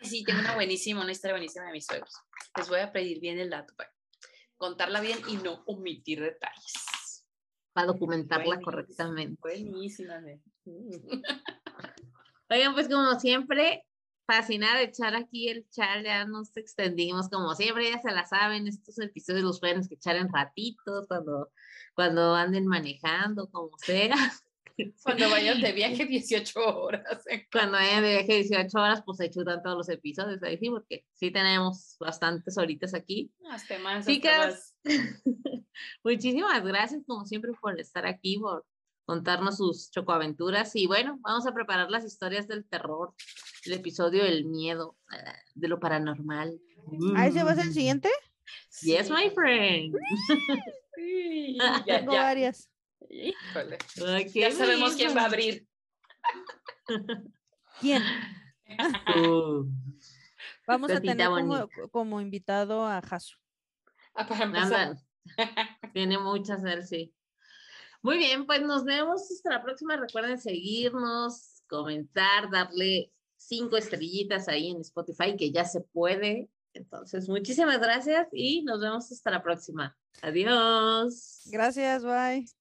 Sí, tengo una buenísima, una historia buenísima de mis suegros. Les voy a pedir bien el dato para contarla bien y no omitir detalles. Para documentarla correctamente. Buenísima. Oigan, pues como siempre, fascinada de echar aquí el chat, ya nos extendimos, como siempre, ya se la saben, estos episodios los pueden escuchar en ratitos, cuando, cuando anden manejando, como sea. Cuando vayan de viaje 18 horas. Cuando vayan de viaje 18 horas, pues se chutan todos los episodios ahí sí, porque sí tenemos bastantes horitas aquí. Hasta más. Chicas, muchísimas gracias como siempre por estar aquí, por contarnos sus chocoaventuras y bueno, vamos a preparar las historias del terror, el episodio del miedo, de lo paranormal. ¿Ahí se va a ser el siguiente? Yes, my friend. Sí, Tengo varias. Híjole. ya sabemos quién va a abrir. ¿Quién? Uh. Vamos a tener como, invitado a Jaso. Ah, para empezar. Andan. Tiene muchas él, sí. Muy bien, pues nos vemos hasta la próxima. Recuerden seguirnos, comentar, darle cinco estrellitas ahí en Spotify, que ya se puede. Entonces, muchísimas gracias y nos vemos hasta la próxima. Adiós. Gracias, bye.